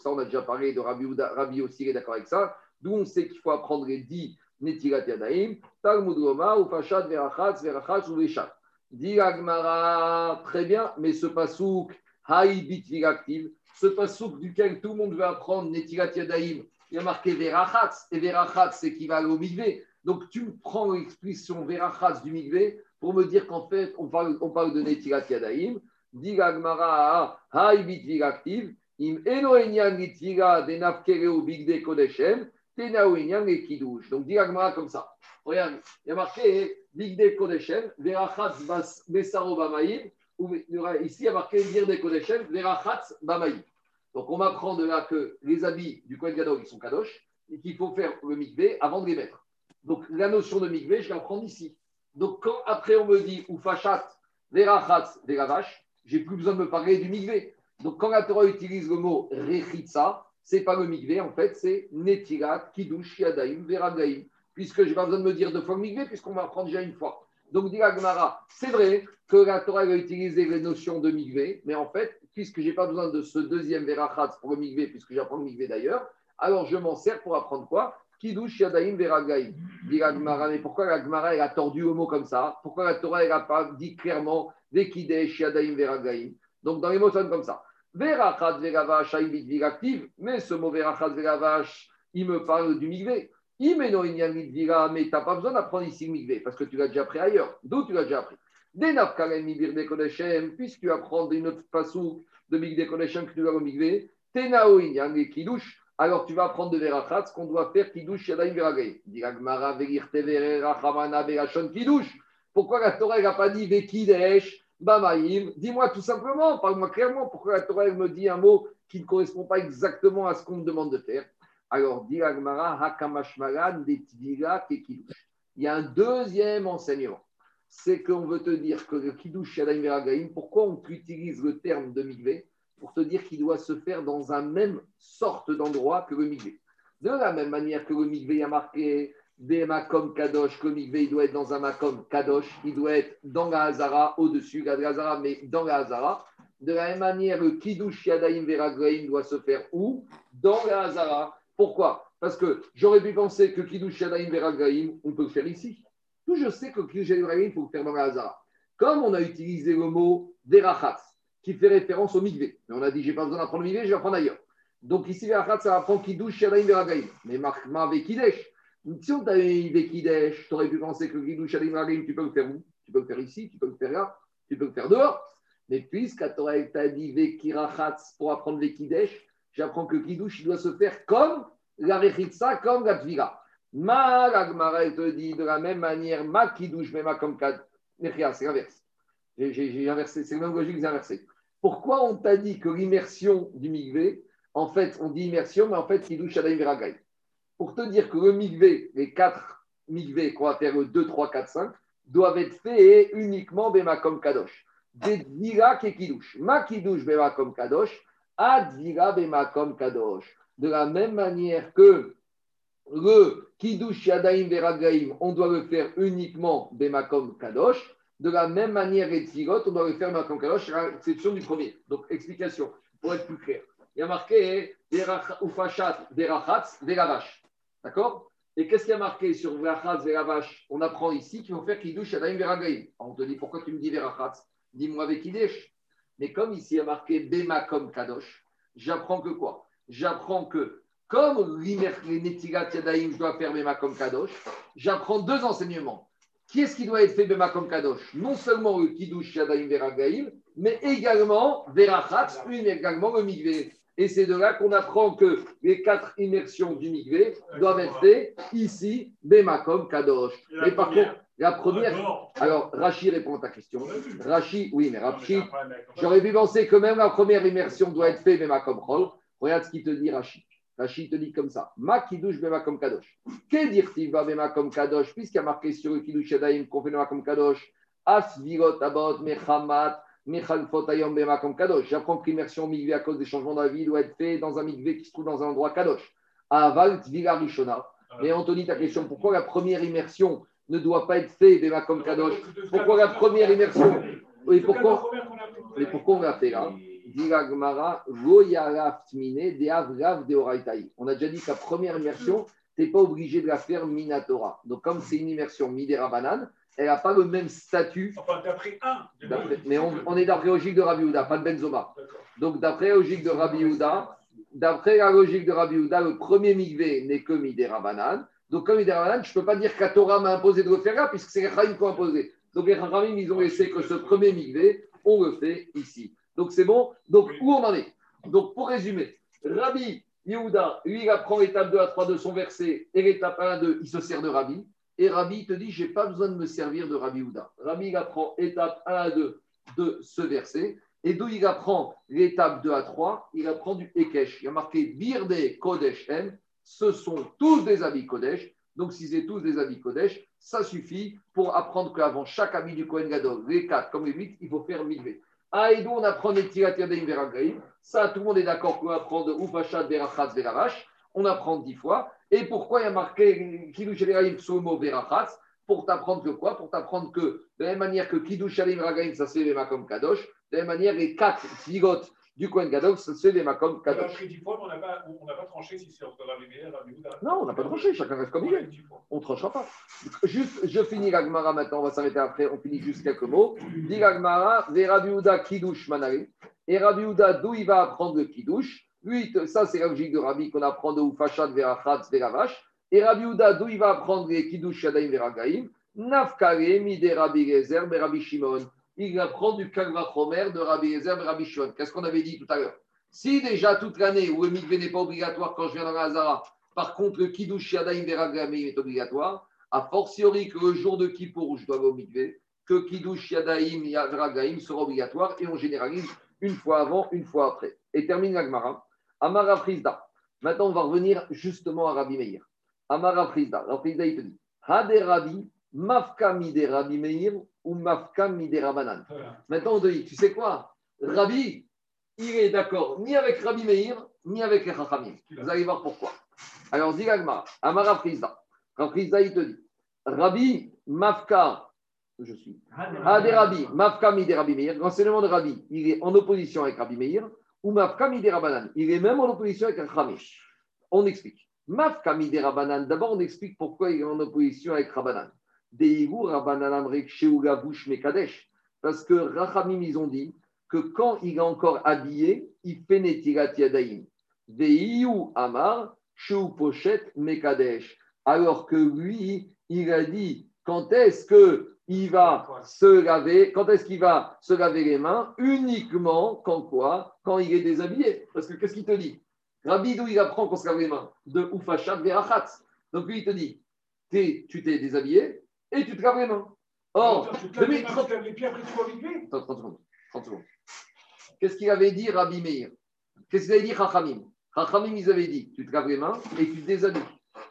ça, on a déjà parlé de Rabbi, Rabbi aussi, d'accord avec ça. D'où on sait qu'il faut apprendre les dix Netilat Yadaim, Talmud Roma, Ufashat Verachatz, Verachatz ou Veshat. Dit Agmara, très bien, mais ce pasouk, Haïbit Viraktiv, ce pasouk duquel tout le monde veut apprendre Netilat Yadaim, il y a marqué Verachatz, et Verachatz, c'est équivalent au Migvé. Donc, tu prends l'expression verachas du migvé pour me dire qu'en fait, on parle, on parle de Netirat Yadaim. Digagmara, haibit vigaktiv, im enoenyan nitira de nafkereo bigde kodeshem, tenaoenyan et kidouche. Donc, Digagmara comme ça. Regarde, il y a marqué bigde kodeshem, verachas besaro bamaïm, ici il y a marqué bigde kodeshem, verachas bamaïm. Donc, on m'apprend de là que les habits du Kohen Gadol, ils sont kadosh, et qu'il faut faire le mikvé avant de les mettre. Donc la notion de mikvé, je la prends ici. Donc quand après on me dit ou fachat, verachat, veravash, j'ai plus besoin de me parler du mikvé. Donc quand la Torah utilise le mot rechitsa, c'est pas le mikvé, en fait, c'est netirat, kiddush, yadaim, veragaim. Puisque je n'ai pas besoin de me dire deux fois le mikvé, puisqu'on va apprendre déjà une fois. Donc, dit c'est vrai que la Torah a utilisé les notions de mikvé, mais en fait, puisque je n'ai pas besoin de ce deuxième verachatz pour le migvé, puisque j'apprends le migvé d'ailleurs, alors je m'en sers pour apprendre quoi? Kiddush Yadaim Veragaim. Dit mais pourquoi la Gemara elle a tordu le mot comme ça? Pourquoi la Torah n'a pas dit clairement Vekidesh Yadaim Veragaim Donc dans les mots, ça comme ça. Verachat Veravash Aïbit active, mais ce mot Verachat Veravash, il me parle du migvé. Imeno Inyamit Vira, mais tu n'as pas besoin d'apprendre ici le migvé, parce que tu l'as déjà appris ailleurs. D'où tu l'as déjà appris? Denaf Kalem Mibir de Kodeshem, puisque tu apprends une autre façon de Kodeshem que tu vas au migvé, Tenao Inyam Kiddush alors tu vas apprendre de Verachat ce qu'on doit faire Kiddush Yadayim Veragay. Pourquoi la Torah n'a pas dit Vekidesh Bamaim Dis-moi tout simplement, parle-moi clairement pourquoi la Torah me dit un mot qui ne correspond pas exactement à ce qu'on me demande de faire. Alors, dit Hakamashmalan Il y a un deuxième enseignement. C'est qu'on veut te dire que le Kiddush Yadayim Veragaim, pourquoi on utilise le terme de Migvé pour te dire qu'il doit se faire dans un même sorte d'endroit que le migvé. De la même manière que le migvé a marqué des makom kadosh, que le migvé il doit être dans un makom kadosh, il doit être dans la hazara, au-dessus de la hazara, mais dans la hazara. De la même manière, le kiddush yadaim veraglaim doit se faire où? Dans la hazara. Pourquoi? Parce que j'aurais pu penser que kiddush yadaim veraglaim, on peut le faire ici. Tout je sais que kiddush yadaim veraglaim, il faut le faire dans la hazara. Comme on a utilisé le mot derachat, qui fait référence au migvé. Mais on a dit, j'ai pas besoin d'apprendre le migvé, je vais apprendre ailleurs. Donc ici, ça va prendre Kiddush, Yadaim, Veragaim. Mais ma Kidesh. Si on t'avait mis Kidesh, tu aurais pu penser que Kiddush, Yadaim, Veragaim, tu peux le faire où? Tu peux le faire ici, tu peux le faire là, tu peux le faire dehors. Mais puisque t'a dit Vekirachatz pour apprendre Vekidesh, j'apprends que Kiddush, il doit se faire comme la Rechitsa, comme la Tvira. Ma, la te dit de la même manière, ma Kiddush, mais ma comme. C'est l'inverse. J'ai inversé, c'est même logique que j'ai inversé. Pourquoi on t'a dit que l'immersion du migvé, en fait, on dit immersion, mais en fait, Kiddush Shadaim Veragaï Pour te dire que le migvé, les quatre migvé le 2, 3, 4, 5, doivent être faits uniquement Bemakom Kadosh. Ma Kiddush Bemakom Kadosh, Kadosh. De la même manière que le Kiddush Yadaim Veragaim, on doit le faire uniquement Bemakom Kadosh. De la même manière, les tzigot, on doit le faire dans Kadosh, à l'exception du premier. Donc, explication, pour être plus clair. Il y a marqué Ufashat, Verachatz, Veravash. D'accord? Et qu'est-ce qu'il y a marqué sur Verachatz, Veravash? On apprend ici qu'il faut faire Kiddush Adaim Veragaim. On te dit pourquoi tu me dis Verachatz? Dis-moi avec Kiddush. Mais comme ici il y a marqué Bema Kadosh, j'apprends que quoi? J'apprends que comme les Netigat Yadaim, je dois faire Bema comme Kadosh, j'apprends deux enseignements. Qui est-ce qui doit être fait Bemakom Kadosh? Non seulement le Kiddush Yadayim Veragaim, mais également Verachatz, une également le Migvé. Et c'est de là qu'on apprend que les quatre immersions du Migvé doivent être faites ici, Bemakom Kadosh. Et par contre, la première. Alors, Rachi répond à ta question. Rachi, oui, mais Rachi, j'aurais pu penser que même la première immersion doit être faite Bemakom Chol. Regarde ce qu'il te dit, Rachi. Rachid te dit comme ça. Ma kiddush bema comme kadosh. Que dire-t-il bema comme kadosh Puisqu'il y a marqué sur le kiddush yadaim qu'on fait comme kadosh? As virot abot mechamat. J'apprends que l'immersion migvé à cause des changements de la vie doit être fait dans un migvé qui se trouve dans un endroit kadosh. Aval tvila rishona. Mais Anthony, ta question, pourquoi la première immersion ne doit pas être faite bema comme kadosh? Pourquoi la première immersion? Oui, pourquoi, et pourquoi on l'a fait là? On a déjà dit que la première immersion, tu n'es pas obligé de la faire Minatora. Donc, comme c'est une immersion Midera Banane, elle n'a pas le même statut. Enfin, d'après un. Mais on, est d'après logique de Rabbi Houda, pas de Benzoma. Donc, d'après la logique de Rabbi Houda, d'après la logique de Rabbi Houda, le premier Migvé n'est que Midera Banane. Donc, comme Midera Banane, je ne peux pas dire que Torah m'a imposé de le faire là, puisque c'est les qui ont imposé. Donc, les Chachamim, ils ont laissé que ce premier Migvé, on le fait ici. Donc c'est bon. Donc où on en est? Donc pour résumer, Rabbi Yehuda, lui, il apprend l'étape 2 à 3 de son verset et l'étape 1 à 2, il se sert de Rabbi. Et Rabbi te dit, je n'ai pas besoin de me servir de Rabbi Yehuda. Rabbi, il apprend étape 1 à 2 de ce verset. Et d'où il apprend l'étape 2 à 3, il apprend du Ekesh. Il y a marqué Birde Kodesh M. Ce sont tous des habits Kodesh. Donc, si c'est tous des habits Kodesh, ça suffit pour apprendre qu'avant chaque habit du Kohen Gadol, les 4 comme les 8, il faut faire 1000 ah, et on apprend les Yadaim Veragaim. Ça, tout le monde est d'accord qu'on apprend de Ufachat Verachatz Veravash. On apprend dix fois. Et pourquoi il y a marqué Kiddush Veragaim mot Verachatz? Pour t'apprendre que quoi? Pour t'apprendre que, de la même manière que Kiddush Veragaim, ça c'est Vema comme Kadosh, de la même manière, les quatre zigotes du Kohen Gadol, c'est des Makom Kadosh. pris 10 fois, mais on n'a pas, pas tranché si c'est entre et Rabbi Houda. Non, on n'a pas tranché, chacun reste comme il est. On ne tranchera pas. Juste, je finis l'Agmara maintenant, on va s'arrêter après, on finit juste quelques mots. Dit l'Agmara, Ve Rabbi Houda Kiddush Manale. Et Rabbi Houda, d'où il va apprendre le Kiddush? Lui, ça c'est la logique de Rabbi qu'on apprend de Ufachat Verachatz Veravash. Et Rabbi Houda, d'où il va apprendre les Kiddush Yadaim Veragaim Nafkare Mide Rabbi Gezer Rabbi Shimon. Il apprend du Kalvachomer de Rabbi Gezer Rabbi Shimon. Qu'est-ce qu'on avait dit tout à l'heure? Si déjà toute l'année où le mikvé n'est pas obligatoire quand je viens dans la Hazara, par contre, le Kiddush Yadaim Veragaim est obligatoire, a fortiori que le jour de Kippour où je dois aller au mikvé, que Kiddush Yadaim Veragaim sera obligatoire et on généralise une fois avant, une fois après. Et termine l'Agmara. Amara Frisda. Maintenant, on va revenir justement à Rabbi Meir. Amara Frisda. Rabbi Frisda, il te dit Hade Rabbi, Mafka Mide Rabbi Meir ou Mafka Mide Rabanan. Maintenant, on te dit Tu sais quoi? Rabbi, il est d'accord ni avec Rabbi Meir, ni avec les Chachamim. Vous allez voir pourquoi. Alors, dit. Amara Frisda, il te dit Rabbi, Mafka, je suis. Hade Rabbi, Mafka Mide Rabbi Meir. L'enseignement de Rabbi, il est en opposition avec Rabbi Meir ou Mafka Mide Rabanan. Il est même en opposition avec Chachamim. On explique. Mafka Mide Rabanan, d'abord on explique pourquoi il est en opposition avec Rabanan. Parce que Rachamim, ils ont dit que quand il est encore habillé, il fait Netirat Yadaim. Deiyu Amar Sheu Pochet Mekadesh. Alors que lui, il a dit quand est-ce que il va se laver, quand est-ce qu'il va se laver les mains? Uniquement quand quoi? Quand il est déshabillé. Parce que qu'est-ce qu'il te dit? Rabbi, d'où il apprend qu'on se lave les mains De Ufachat Verachatz. Donc lui, il te dit tu t'es déshabillé et tu te laves les mains. Or, tu te laves les demi- mains, tu te laves les pieds, après tu vas mikvé. Attends, 30 secondes. 30 secondes. Qu'est-ce qu'il avait dit Rabbi Meir? Qu'est-ce qu'il avait dit Chachamim? Chachamim, ils avaient dit tu te laves les mains et tu te déshabilles.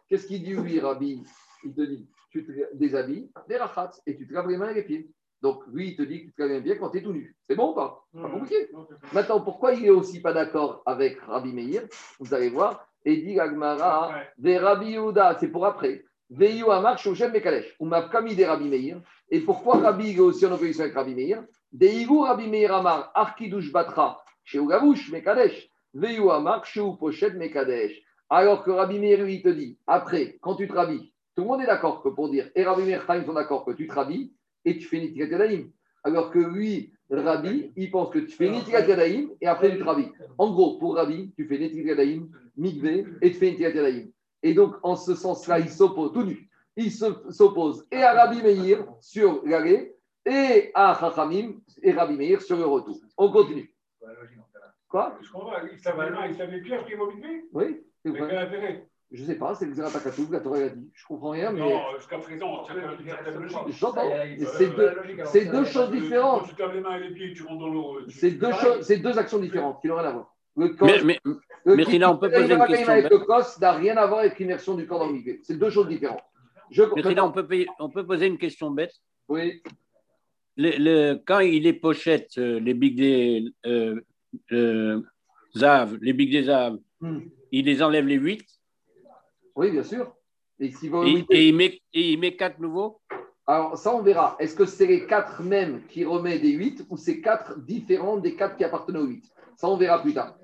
Qu'est-ce qu'il dit lui, Rabbi? Il te dit tu te déshabilles, des rachatz, et tu te laves les mains et les pieds. Donc lui, il te dit que tu te laves les pieds quand tu es tout nu. C'est bon ou pas? Pas compliqué. Maintenant, pourquoi il est aussi pas d'accord avec Rabbi Meir? Vous allez voir. Et dit Agmara, des Rabbi Yehuda, c'est pour après. Veyu Amar Shoshem Mekalesh. Ou Mafkami des Rabbi Meir. Et pourquoi Rabbi est aussi en opposition avec Rabbi Meir? Des Igu Rabbi Meir Amar, Arkidush Batra, chez Ugavush Mekadesh. Veyu Amar, chez Pochet Mekadesh. Alors que Rabbi Meir, lui, te dit, après, quand tu te rhabilles, tout le monde est d'accord que pour dire, et Rabbi Meir, sont d'accord que tu te rhabilles et tu fais Nitikat Yadayim. Alors que lui, Rabbi, il pense que tu fais Nitikat Yadayim et après tu te rhabilles. En gros, pour Rabbi, tu fais Nitikat Yadayim, Mikvé et tu fais Nitikat Yadayim. Et donc, en ce sens-là, il s'oppose, tout nu, il se- s'oppose et à Rabbi Meir sur l'aller et à Chachamim et Rabbi Meir sur le retour. On continue. Quoi? Je comprends, il se lave les mains, il se lave les pieds, après il va au mikvé. Oui C'est Mais quel intérêt? Je sais pas, c'est le Zeratakatouf, la Torah l'a dit. Je comprends rien, mais Non, jusqu'à présent, une certaine logique. j'entends. C'est deux, c'est deux choses différentes. tu laves les mains et les pieds, tu rentres dans l'eau. C'est deux, choses, c'est deux actions différentes qui n'ont rien à voir. Le corps, Mais, mais, le mais Rina, on peut poser une question avec le cos n'a rien à voir avec l'immersion du corps dans le. C'est deux choses différentes. Je mais Rina, on peut, payer- on peut poser une question bête. Oui, Le, le- quand il est pochette, euh, les big des euh, euh, Zav, les big des Zav, Hmm. il les enlève les 8 oui, bien sûr. Et au et, et il met, et il met 4 nouveaux? Alors, ça, on verra. Est-ce que c'est les quatre mêmes qui remet des 8 ou c'est quatre différents des quatre qui appartenaient aux 8 Ça, on verra plus tard.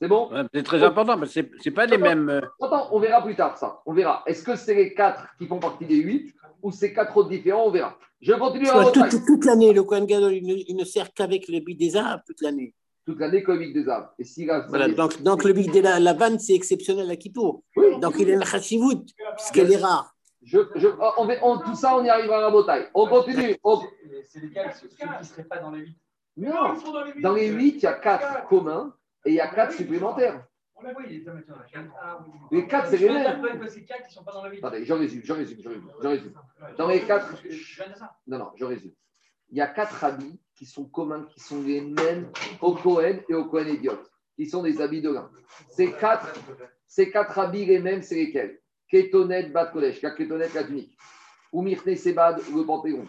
C'est bon Ouais, C'est très important parce que ce n'est pas les mêmes. euh, Attends, on verra plus tard ça. On verra. Est-ce que c'est les quatre qui font partie des 8 ou c'est quatre autres différents On verra. Je continue à Soit retraire. toute, l'année, le Kohen Gadol, il ne, il ne sert qu'avec le bid des Arabes toute l'année. Toute l'année comique des âmes. Et si la- Voilà, donc, donc le bid de la, la vanne, c'est exceptionnel à Kippour. Oui. Donc il est une chassivout, puisqu'elle est rare. Je, je- on va- on- tout ça, on y arrivera à la bataille. On continue. On- C'est- C'est lesquels ceux ceux qui ne seraient pas dans les 8 Non, dans les dans les 8, il y a 4 communs et il y a 4 supplémentaires. Est maintenant. Ah, oui. Les quatre, c'est les mêmes. t'interpelle que c'est 4 qui ne sont pas dans les 8. Attendez, je résume, je résume, je résume. Je résume. Dans les quatre- Je viens de ça. Non, non, je résume. Il y a quatre habits qui sont communs, qui sont les mêmes au Cohen et au Cohen Idiot, qui sont des habits de lin. Ces quatre, ces quatre habits les mêmes, c'est lesquels? Ketonet, Bat Kodesh, la Ketonet, la tunique. Ou Myrne Sebad, le panthéon.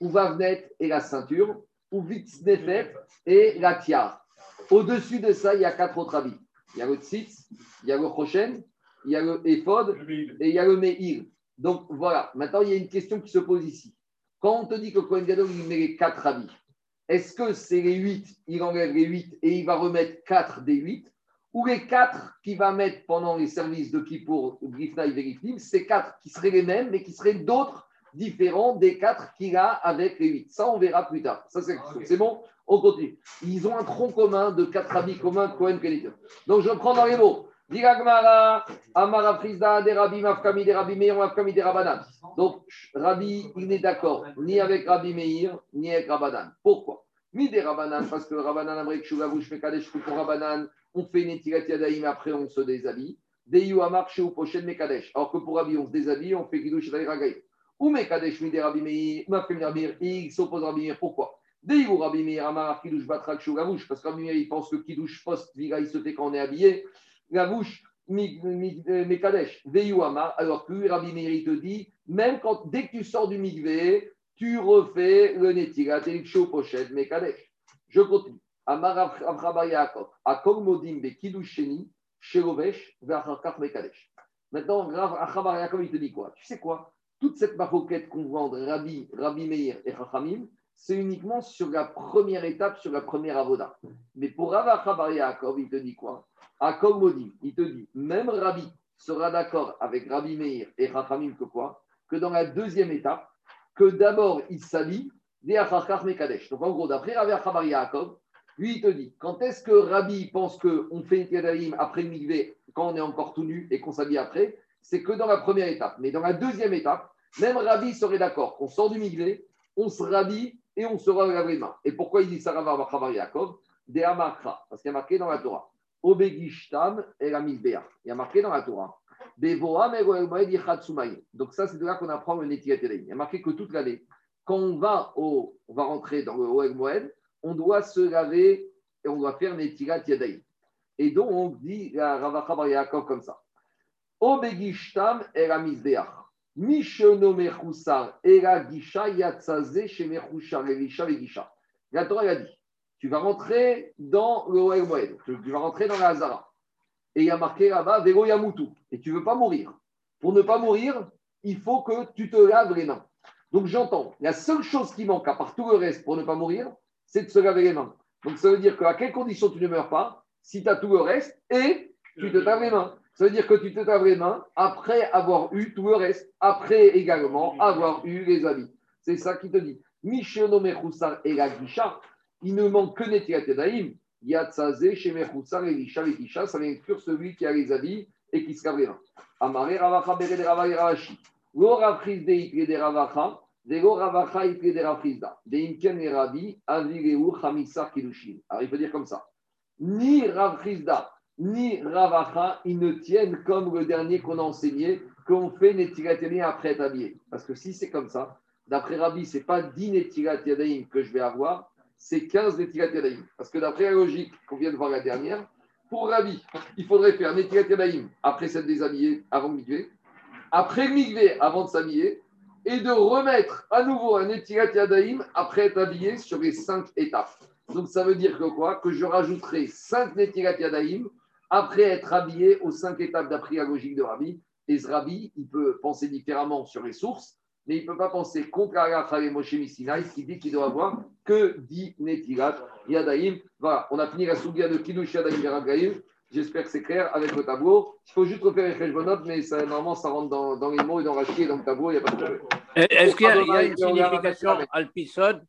Ou Vavnet et la ceinture. Ou Vitznefet et la tiare. Au-dessus de ça, il y a quatre autres habits. Il y a le Tzitz, il y a le Choshen, il y a le Ephod et il y a le Meir. Donc voilà, maintenant il y a une question qui se pose ici. Quand on te dit que Cohen Gadol, il met les quatre habits, Est-ce que c'est les 8, il enlève les 8 et il va remettre 4 des 8 ou les 4 qu'il va mettre pendant les services de Kippour, Grifna et Verifnim, c'est 4 qui seraient les mêmes, mais qui seraient d'autres différents des 4 qu'il a avec les 8. Ça, on verra plus tard. Ça, c'est C'est bon On continue. Ils ont un tronc commun de 4 habits communs, Cohen Kenita. Donc, je prends dans les mots. Diragmara, Amara Frisda, Mafkami, des Rabbi Meir, Mafkami, des Rabanan. Donc, Rabbi, il n'est d'accord ni avec Rabbi Meir, ni avec Rabanan. Pourquoi? Ni des Rabanan, parce que Rabanan, Amrik, Shugavouch, Mekadesh, pour Rabanan, on fait une étiquette Yadaïm, après on se déshabille. Deyu Amar, Pochen, Mekadesh. Alors que pour Rabbi, on se déshabille, on fait Kiddush, Ragaï. Ou Mekadesh, mi des Rabbi Meir, Mafkami, Rabbi il s'oppose Rabbi Meir. Pourquoi? Deyu Rabbi Meir, Amar, Kiddush, Batrak, Shugavouch, parce que Rabbi Meir, il pense que Kiddush, post-Viga, il se fait quand on est habillé la bouche Mekadesh, Veyuama, alors que Rabbi Meir te dit, même quand, dès que tu sors du Mikvé, tu refais le Netilat et le Pochette Mekadesh. Je continue. Amar Yaakov, Akol Modim Be Kiddusheni, Shelovesh, Vachakar Mekadesh. Maintenant, Achabar Yaakov, il te dit quoi? Tu sais quoi? Toute cette maroquette qu'on vend Rabbi, Rabbi Meir et Chachamim, c'est uniquement sur la première étape, sur la première avoda. Mais pour Rav Achabar Yaakov, il te dit quoi? À Modim, il te dit, même Rabbi sera d'accord avec Rabbi Meir et Rachamim que quoi? Que dans la deuxième étape, que d'abord il s'habille. Donc en gros, d'après Rabbi Achabar Yaakov, lui il te dit, quand est-ce que Rabbi pense qu'on fait une Kedalim après le migvé, quand on est encore tout nu et qu'on s'habille après? C'est que dans la première étape. Mais dans la deuxième étape, même Rabbi serait d'accord qu'on sort du migvé, on se rhabille et on se lave les mains. Et pourquoi il dit ça Achabar Yaakov? Des Amakra, parce qu'il y a marqué dans la Torah. Obegishtam et la Il y a marqué dans la Torah. Donc ça, c'est de là qu'on apprend le Netilat Il y a marqué que toute l'année, quand on va, au, on va rentrer dans le Oeg Moed, on doit se laver et on doit faire Netilat Yadaï. Et donc, on dit la Ravacha Bar Yaakov comme ça. Obegishtam et la Mizbeach. Mishono Mechusar et la Gisha Yatsaze chez Elisha et Gisha. La Torah a dit tu vas rentrer dans le Oel Moed, tu vas rentrer dans la Hazara. Et il y a marqué là-bas Vego Yamutu. Et tu ne veux pas mourir. Pour ne pas mourir, il faut que tu te laves les mains. Donc j'entends, la seule chose qui manque à part tout le reste pour ne pas mourir, c'est de se laver les mains. Donc ça veut dire qu'à quelles conditions tu ne meurs pas Si tu as tout le reste et tu te laves les mains. Ça veut dire que tu te laves les mains après avoir eu tout le reste, après également avoir eu les habits. C'est ça qui te dit. Mishono Mechoussar et la il ne manque que Netilat Yadayim. Yatsaze, Shemechoutsar, Elisha, Elisha, ça vient inclure celui qui a les habits et qui se lave les mains. Amare Ravacha Bere de Rava Ravashi. Lo Ravrizde Itre de Ravacha, de Lo Ravacha Itre de Ravrizda. De Imken et Rabi, Avireu Chamisar Kilushin. Alors il peut dire comme ça. Ni Ravrizda, ni Ravacha, ils ne tiennent comme le dernier qu'on a enseigné, qu'on fait Netilat après être habillé. Parce que si c'est comme ça, d'après Rabbi, ce n'est pas 10 Netilat que je vais avoir, c'est 15 Netilat. Parce que d'après la logique qu'on vient de voir la dernière, pour Rabbi, il faudrait faire Netilat après s'être déshabillé, avant le après le avant de s'habiller, et de remettre à nouveau un Netilat après être habillé sur les 5 étapes. Donc ça veut dire que quoi? Que je rajouterai 5 Netilat après être habillé aux 5 étapes d'après logique de Rabbi. Et ce Rabbi, il peut penser différemment sur les sources mais il ne peut pas penser contre Aracha Moshe Misinaï qui dit qu'il doit avoir que 10 Netilat Yadaïm. Voilà, on a fini la souga de Kiddush Yadaïm Veragaïm. J'espère que c'est clair avec le tableau. Il faut juste refaire les notes, mais ça, normalement, ça rentre dans, dans les mots et dans Rachier, dans le tableau, il n'y a pas de problème. Est-ce qu'il y, a une signification alpisode